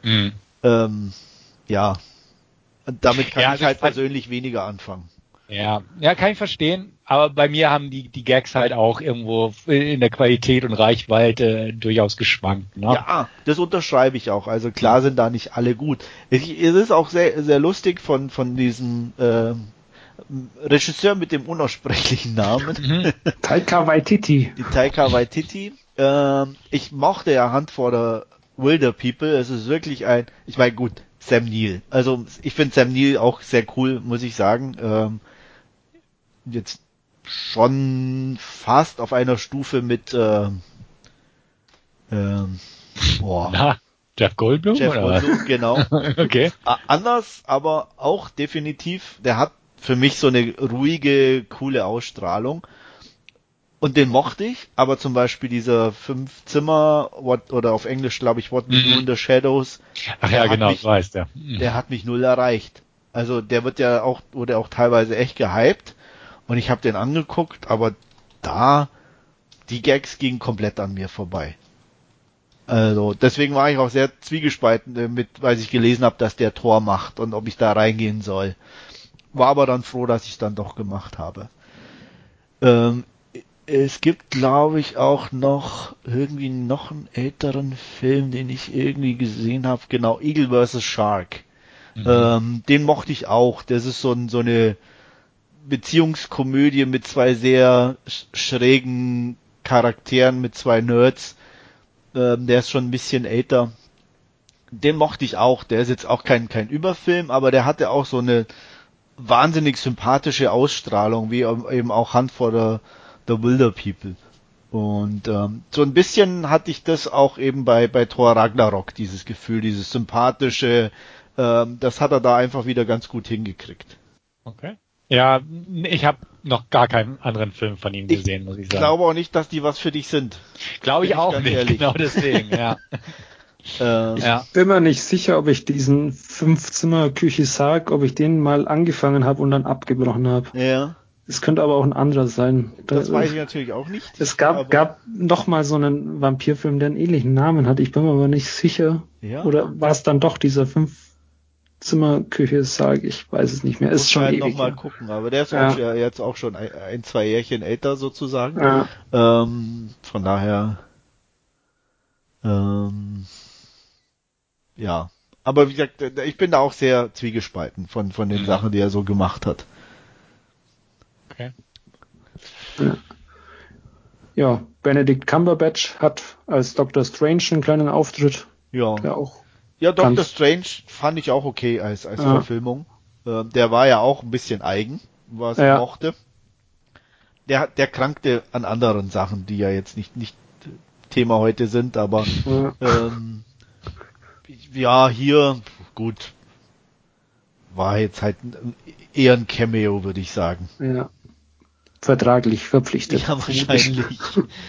Mhm. Ähm, ja. Und damit kann ja, ich halt persönlich weniger anfangen. Ja, ja, kann ich verstehen. Aber bei mir haben die, die Gags halt auch irgendwo in der Qualität und Reichweite durchaus geschwankt. Ne? Ja, das unterschreibe ich auch. Also klar sind da nicht alle gut. Es ist auch sehr, sehr lustig von, von diesem äh, Regisseur mit dem unaussprechlichen Namen. Mhm. [laughs] Taika Waititi. Die Taika Waititi. Äh, ich mochte ja Hand vor der Wilder People. Es ist wirklich ein, ich meine gut, Sam Neill. Also ich finde Sam Neill auch sehr cool, muss ich sagen. Ähm, jetzt schon fast auf einer Stufe mit äh, äh, boah. Na, Jeff Goldblum Jeff oder Goldblum, genau. [laughs] okay. Anders, aber auch definitiv. Der hat für mich so eine ruhige, coole Ausstrahlung. Und den mochte ich, aber zum Beispiel dieser fünf Zimmer, what, oder auf Englisch glaube ich, What We Do in the Shadows. Ach ja, genau, mich, weißt ja. Der hat mich null erreicht. Also der wird ja auch, wurde auch teilweise echt gehypt. Und ich habe den angeguckt, aber da, die Gags gingen komplett an mir vorbei. Also deswegen war ich auch sehr zwiegespalten äh, mit, weil ich gelesen habe, dass der Tor macht und ob ich da reingehen soll. War aber dann froh, dass ich dann doch gemacht habe. Ähm, es gibt, glaube ich, auch noch irgendwie noch einen älteren Film, den ich irgendwie gesehen habe. Genau, Eagle vs. Shark. Mhm. Ähm, den mochte ich auch. Das ist so, ein, so eine Beziehungskomödie mit zwei sehr schrägen Charakteren, mit zwei Nerds. Ähm, der ist schon ein bisschen älter. Den mochte ich auch. Der ist jetzt auch kein, kein Überfilm, aber der hatte auch so eine wahnsinnig sympathische Ausstrahlung, wie eben auch Hand vor der, der Wilder People. Und ähm, so ein bisschen hatte ich das auch eben bei, bei Thor Ragnarok, dieses Gefühl, dieses sympathische, ähm, das hat er da einfach wieder ganz gut hingekriegt. Okay. Ja, ich habe noch gar keinen anderen Film von ihm gesehen, ich muss ich sagen. Ich glaube auch nicht, dass die was für dich sind. Glaube ich auch nicht, ehrlich. genau deswegen, ja. [laughs] Äh, ich ja. bin mir nicht sicher, ob ich diesen Fünfzimmer-Küche-Sarg, ob ich den mal angefangen habe und dann abgebrochen habe. Ja. Es könnte aber auch ein anderer sein. Das da, weiß ich natürlich auch nicht. Es gab, gab noch mal so einen Vampirfilm, der einen ähnlichen Namen hat. Ich bin mir aber nicht sicher. Ja. Oder war es dann doch dieser fünf Zimmerküche sage ich weiß es nicht mehr. Ist schon halt ewig. noch mal gucken, aber der ist ja. auch jetzt auch schon ein, ein, zwei Jährchen älter sozusagen. Ja. Ähm, von daher ähm, ja. Aber wie gesagt, ich bin da auch sehr zwiegespalten von, von den mhm. Sachen, die er so gemacht hat. Okay. Ja. ja, Benedict Cumberbatch hat als Doctor Strange einen kleinen Auftritt. Ja. Der auch ja, Doctor Strange fand ich auch okay als, als ja. Verfilmung. Äh, der war ja auch ein bisschen eigen, was ja. er mochte. Der, der krankte an anderen Sachen, die ja jetzt nicht, nicht Thema heute sind, aber ja, ähm, ja hier, gut, war jetzt halt eher ein Cameo, würde ich sagen. Ja. Vertraglich verpflichtet. Ja, wahrscheinlich.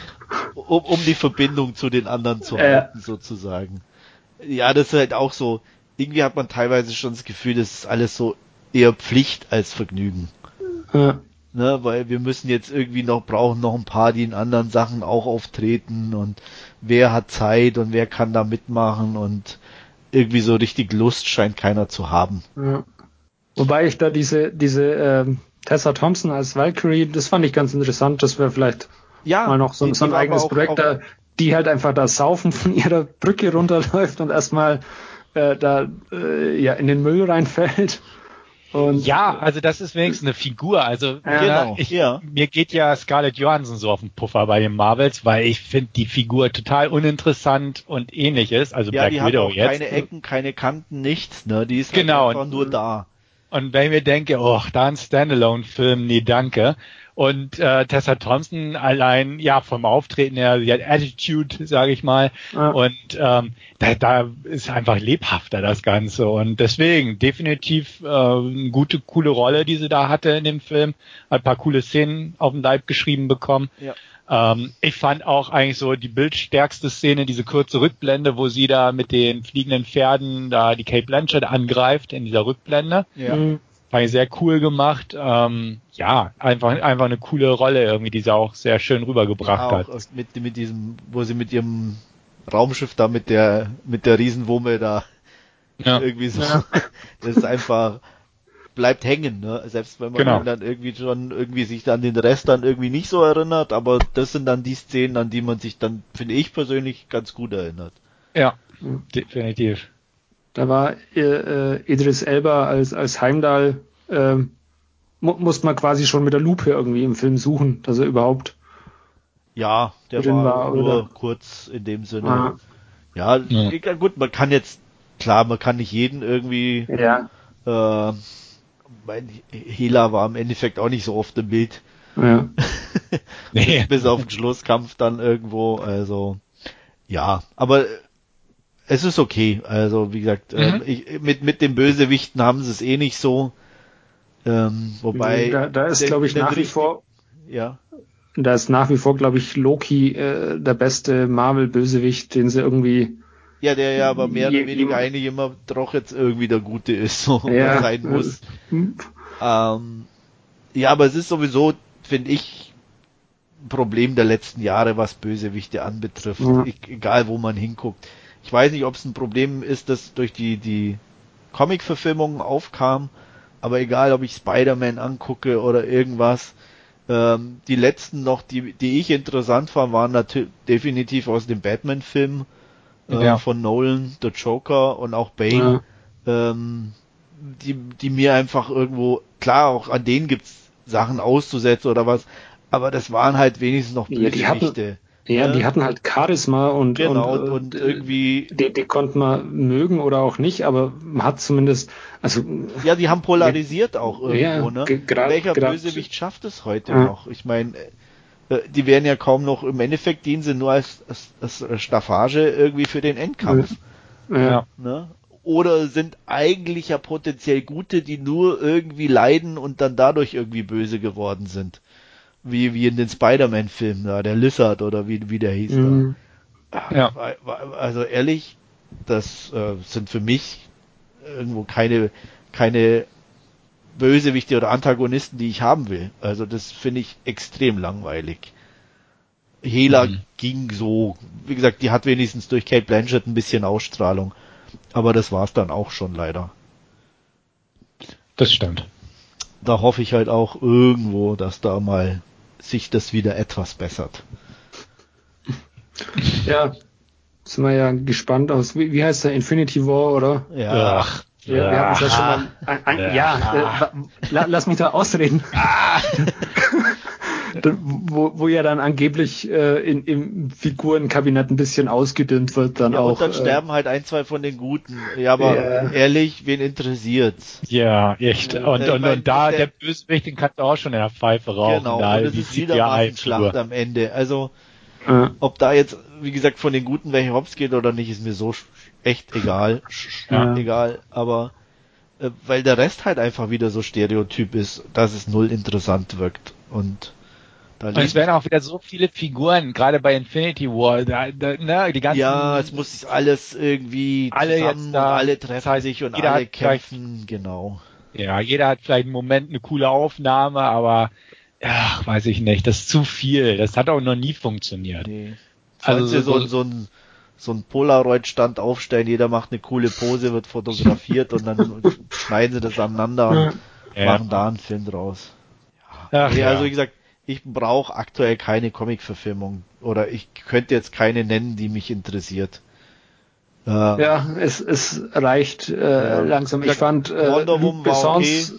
[laughs] um, um die Verbindung zu den anderen zu halten, äh. sozusagen. Ja, das ist halt auch so. Irgendwie hat man teilweise schon das Gefühl, das ist alles so eher Pflicht als Vergnügen. Ja ne, weil wir müssen jetzt irgendwie noch brauchen noch ein paar, die in anderen Sachen auch auftreten und wer hat Zeit und wer kann da mitmachen und irgendwie so richtig Lust scheint keiner zu haben. Ja. Wobei ich da diese diese ähm, Tessa Thompson als Valkyrie, das fand ich ganz interessant, das wäre vielleicht ja, mal noch so, die, so ein eigenes auch, Projekt, auch, da, die halt einfach da saufen [laughs] von ihrer Brücke runterläuft und erstmal äh, da äh, ja in den Müll reinfällt und ja, also das ist wenigstens eine Figur. Also ja, genau, ich, ja. mir geht ja Scarlett Johansson so auf den Puffer bei den Marvels, weil ich finde die Figur total uninteressant und ähnlich ist. Also ja, Black die Widow hat auch jetzt. Keine Ecken, keine Kanten, nichts. Ne, die ist halt genau. einfach nur da. Und wenn ich mir denke, oh, da ein Standalone-Film, nee, danke. Und äh, Tessa Thompson allein, ja, vom Auftreten her, sie hat Attitude, sage ich mal. Ja. Und ähm, da, da ist einfach lebhafter das Ganze. Und deswegen definitiv äh, eine gute, coole Rolle, die sie da hatte in dem Film. Hat ein paar coole Szenen auf dem Leib geschrieben bekommen. Ja. Ähm, ich fand auch eigentlich so die bildstärkste Szene, diese kurze Rückblende, wo sie da mit den fliegenden Pferden da die Cape Blanchett angreift in dieser Rückblende. Ja. Mhm Fand ich sehr cool gemacht. Ähm, ja, einfach, einfach eine coole Rolle irgendwie, die sie auch sehr schön rübergebracht ja, hat. Mit, mit diesem, wo sie mit ihrem Raumschiff da mit der, mit der Riesenwumme da ja. irgendwie so, ja. [laughs] das ist einfach, bleibt hängen, ne? Selbst wenn man genau. dann irgendwie schon irgendwie sich an den Rest dann irgendwie nicht so erinnert, aber das sind dann die Szenen, an die man sich dann, finde ich persönlich, ganz gut erinnert. Ja, definitiv. Da war äh, äh, Idris Elba als, als Heimdall, äh, mu musste man quasi schon mit der Lupe irgendwie im Film suchen, dass er überhaupt ja, der war, war nur oder? kurz in dem Sinne. Ah. Ja, ja, gut, man kann jetzt, klar, man kann nicht jeden irgendwie, ja. äh, mein Hela war im Endeffekt auch nicht so oft im Bild. Ja. [laughs] nee. Bis auf den Schlusskampf dann irgendwo, also, ja, aber es ist okay. Also wie gesagt, ähm, mhm. ich, mit mit den Bösewichten haben sie es eh nicht so. Ähm, wobei da, da ist glaube ich nach wie vor ja. Da ist nach wie vor glaube ich Loki äh, der beste Marvel Bösewicht, den sie irgendwie ja, der ja aber mehr oder weniger eigentlich immer doch jetzt irgendwie der Gute ist, so ja. sein muss. Mhm. Ähm, ja, aber es ist sowieso, finde ich, ein Problem der letzten Jahre, was Bösewichte anbetrifft. Ja. Ich, egal wo man hinguckt. Ich weiß nicht, ob es ein Problem ist, das durch die, die Comic-Verfilmungen aufkam, aber egal, ob ich Spider-Man angucke oder irgendwas, ähm, die letzten noch, die, die ich interessant fand, waren natürlich definitiv aus dem Batman-Film äh, ja. von Nolan, The Joker und auch Bane, ja. ähm, die, die mir einfach irgendwo, klar, auch an denen gibt's Sachen auszusetzen oder was, aber das waren halt wenigstens noch Bösewichte. Ja, ja, die hatten halt Charisma und, genau, und, und, äh, irgendwie. Die, die konnte man mögen oder auch nicht, aber man hat zumindest, also. Ja, die haben polarisiert auch irgendwo, ja, ne? Grad, Welcher grad, Bösewicht schafft es heute ja. noch? Ich meine, äh, die werden ja kaum noch, im Endeffekt dienen sie nur als, als, als Staffage irgendwie für den Endkampf. Ja. Ne? Oder sind eigentlich ja potenziell Gute, die nur irgendwie leiden und dann dadurch irgendwie böse geworden sind wie, wie in den Spider-Man-Filmen da, der Lizard oder wie, wie der hieß mhm. da. Ja. Also ehrlich, das äh, sind für mich irgendwo keine, keine Bösewichte oder Antagonisten, die ich haben will. Also das finde ich extrem langweilig. Hela mhm. ging so, wie gesagt, die hat wenigstens durch Kate Blanchett ein bisschen Ausstrahlung. Aber das war's dann auch schon leider. Das stimmt. Da hoffe ich halt auch irgendwo, dass da mal sich das wieder etwas bessert. Ja, sind wir ja gespannt aus. Wie, wie heißt der Infinity War, oder? Ja. Ach. Ja, wir haben uns ja schon mal. Ein, ein, ja, ja äh, lass mich da ausreden. Ah. [laughs] wo, wo ja dann angeblich äh, in, im Figurenkabinett ein bisschen ausgedünnt wird, dann ja, auch. Und dann äh, sterben halt ein, zwei von den Guten. Ja, aber ja. ehrlich, wen interessiert's? Ja, echt. Und, und, und, und da, der, der Bösewicht, den kannst du auch schon in der Pfeife rauchen. Genau, da und das ist wieder eine Schlacht am Ende. Also, ja. ob da jetzt, wie gesagt, von den Guten welche Hops geht oder nicht, ist mir so echt egal. Ja. Egal, aber äh, weil der Rest halt einfach wieder so stereotyp ist, dass es null interessant wirkt. Und und es werden auch wieder so viele Figuren, gerade bei Infinity War, da, da, ne, die ganzen. Ja, es muss alles irgendwie alle zusammen jetzt da, alle treffen sich und alle kämpfen, genau. Ja, jeder hat vielleicht einen Moment eine coole Aufnahme, aber ja, weiß ich nicht, das ist zu viel. Das hat auch noch nie funktioniert. Nee. Also so, so, so ein so ein Polaroid-Stand aufstellen, jeder macht eine coole Pose, wird fotografiert und dann [laughs] schneiden sie das aneinander und ja. machen da einen Film draus. Ja. Ach, nee, also wie gesagt, ich brauche aktuell keine Comic-Verfilmung oder ich könnte jetzt keine nennen, die mich interessiert. Äh, ja, es, es reicht äh, ja. langsam. Ich fand äh, Wonder Bessons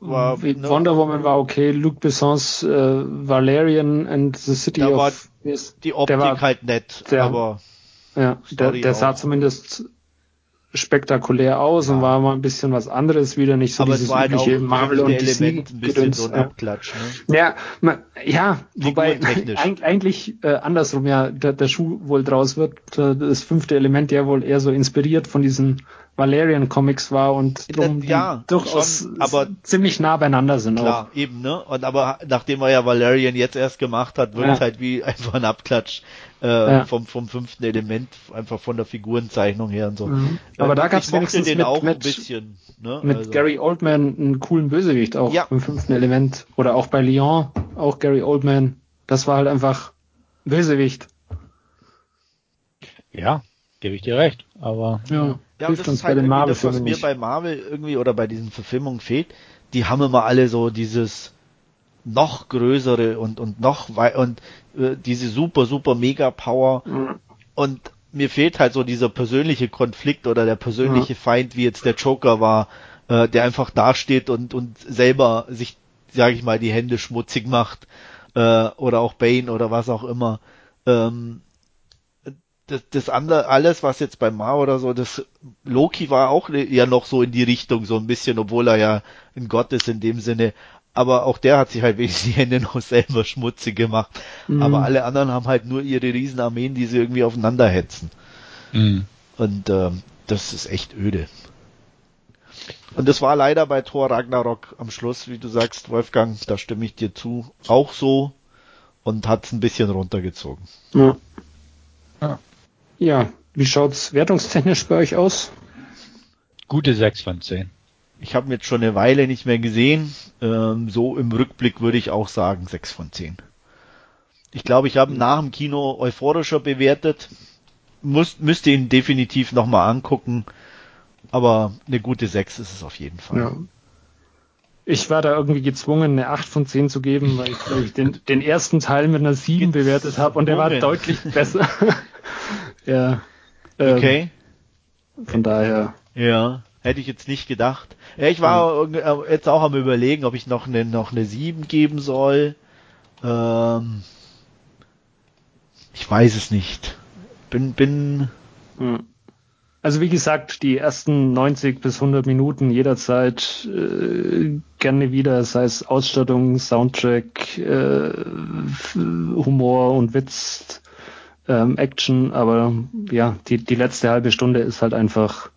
war, okay. war, ne? Wonder Woman war okay, Luke Bessons äh, Valerian and the City da of war die Optik war, halt nett, der, aber ja, der, der sah zumindest spektakulär aus ja. und war mal ein bisschen was anderes wieder, nicht so Aber dieses halt übliche Marvel und DC Element ein bisschen Gedöns, so ein Abklatsch, ne? Ja, man, ja, wobei eigentlich äh, andersrum ja der, der Schuh wohl draus wird, äh, das fünfte Element ja wohl eher so inspiriert von diesen Valerian Comics war und drum ja, durchaus schon, aber ziemlich nah beieinander sind klar, auch. eben, ne? Und aber nachdem er ja Valerian jetzt erst gemacht hat, wird ja. halt wie [laughs] einfach ein Abklatsch äh, ja. vom, vom fünften Element, einfach von der Figurenzeichnung her und so. Mhm. Aber äh, da gab es wenigstens den mit, auch mit, ein bisschen, ne? mit also. Gary Oldman einen coolen Bösewicht auch ja. im fünften Element. Oder auch bei Lyon, auch Gary Oldman. Das war halt einfach Bösewicht. Ja, gebe ich dir recht. Aber ja. Ja, und das ist halt irgendwie das, was mir bei Marvel irgendwie oder bei diesen Verfilmungen fehlt. Die haben immer alle so dieses noch größere und und noch und äh, diese super super mega Power mhm. und mir fehlt halt so dieser persönliche Konflikt oder der persönliche mhm. Feind, wie jetzt der Joker war, äh, der einfach dasteht und und selber sich, sage ich mal, die Hände schmutzig macht äh, oder auch Bane oder was auch immer. Ähm, das, das andere, alles, was jetzt bei Ma oder so, das Loki war auch ja noch so in die Richtung, so ein bisschen, obwohl er ja ein Gott ist in dem Sinne. Aber auch der hat sich halt wenigstens die Hände noch selber schmutzig gemacht. Mhm. Aber alle anderen haben halt nur ihre Riesenarmeen, die sie irgendwie aufeinander hetzen. Mhm. Und ähm, das ist echt öde. Und das war leider bei Thor Ragnarok am Schluss, wie du sagst, Wolfgang, da stimme ich dir zu, auch so und hat's ein bisschen runtergezogen. Ja. ja. Ja, wie schaut's wertungstechnisch bei euch aus? Gute 6 von 10. Ich habe ihn jetzt schon eine Weile nicht mehr gesehen. Ähm, so im Rückblick würde ich auch sagen 6 von 10. Ich glaube, ich habe ihn nach dem Kino euphorischer bewertet. Muss, müsste ihn definitiv nochmal angucken. Aber eine gute 6 ist es auf jeden Fall. Ja. Ich war da irgendwie gezwungen, eine 8 von 10 zu geben, weil ich, ich den, den ersten Teil mit einer 7 bewertet habe und der war deutlich [laughs] besser. [laughs] Ja. Ähm, okay. Von daher. Ja, hätte ich jetzt nicht gedacht. Ja, ich war äh, jetzt auch am überlegen, ob ich noch eine, noch eine 7 geben soll. Ähm, ich weiß es nicht. Bin, bin. Hm. Also wie gesagt, die ersten 90 bis 100 Minuten jederzeit äh, gerne wieder, sei es Ausstattung, Soundtrack, äh, Humor und Witz, ähm, Action, aber ja, die, die letzte halbe Stunde ist halt einfach,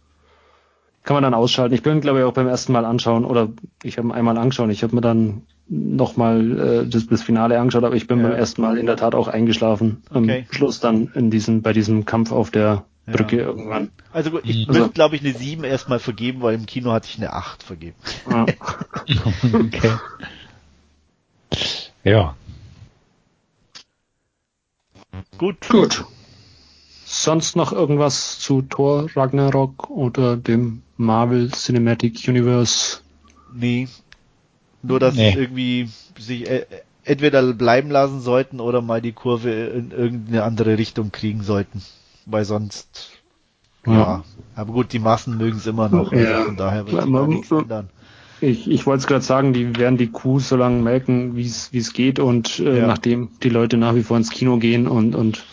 kann man dann ausschalten. Ich bin, glaube ich, auch beim ersten Mal anschauen, oder ich habe einmal angeschaut, ich habe mir dann nochmal äh, das, das Finale angeschaut, aber ich bin ja. beim ersten Mal in der Tat auch eingeschlafen. Am okay. Schluss dann in diesem, bei diesem Kampf auf der Brücke ja. irgendwann. Also ich also, würde, glaube ich, eine 7 erstmal vergeben, weil im Kino hatte ich eine 8 vergeben. Ja. [laughs] okay. Ja. Gut. Gut. Sonst noch irgendwas zu Thor Ragnarok oder dem Marvel Cinematic Universe? Nee. Nur, dass nee. irgendwie sich äh, entweder bleiben lassen sollten oder mal die Kurve in irgendeine andere Richtung kriegen sollten. Weil sonst, ja. ja. Aber gut, die Massen mögen es immer noch. Ja. Also von daher wird sich nichts ändern. Ich, ich wollte es gerade sagen, die werden die Kuh so lange melken, wie es geht und äh, ja. nachdem die Leute nach wie vor ins Kino gehen und und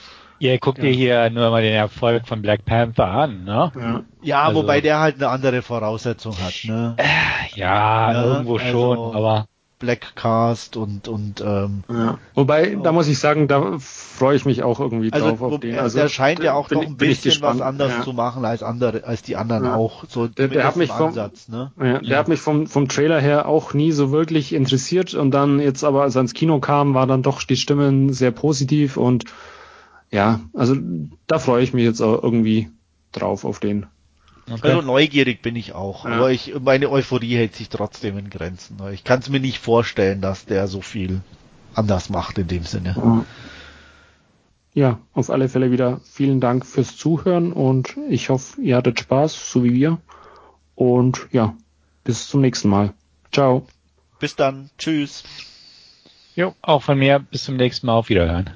Ihr guckt ja. dir hier nur mal den Erfolg von Black Panther an, ne? Ja, ja also, wobei der halt eine andere Voraussetzung hat, ne? Äh, ja, ja, irgendwo also, schon, aber Blackcast und und ähm, ja. wobei da muss ich sagen, da freue ich mich auch irgendwie also, drauf auf den. Also der scheint ja auch noch ein bisschen was anders ja. zu machen als andere als die anderen ja. auch. So der, der hat mich vom Ansatz, ne? ja, der hat mich vom vom Trailer her auch nie so wirklich interessiert und dann jetzt aber als er ins Kino kam, war dann doch die Stimmen sehr positiv und ja, also da freue ich mich jetzt auch irgendwie drauf auf den. Okay. Also neugierig bin ich auch, ja. aber ich, meine Euphorie hält sich trotzdem in Grenzen. Ich kann es mir nicht vorstellen, dass der so viel anders macht in dem Sinne. Ja, auf alle Fälle wieder vielen Dank fürs Zuhören und ich hoffe, ihr hattet Spaß, so wie wir. Und ja, bis zum nächsten Mal. Ciao. Bis dann. Tschüss. Jo, auch von mir. Bis zum nächsten Mal. Auf Wiederhören.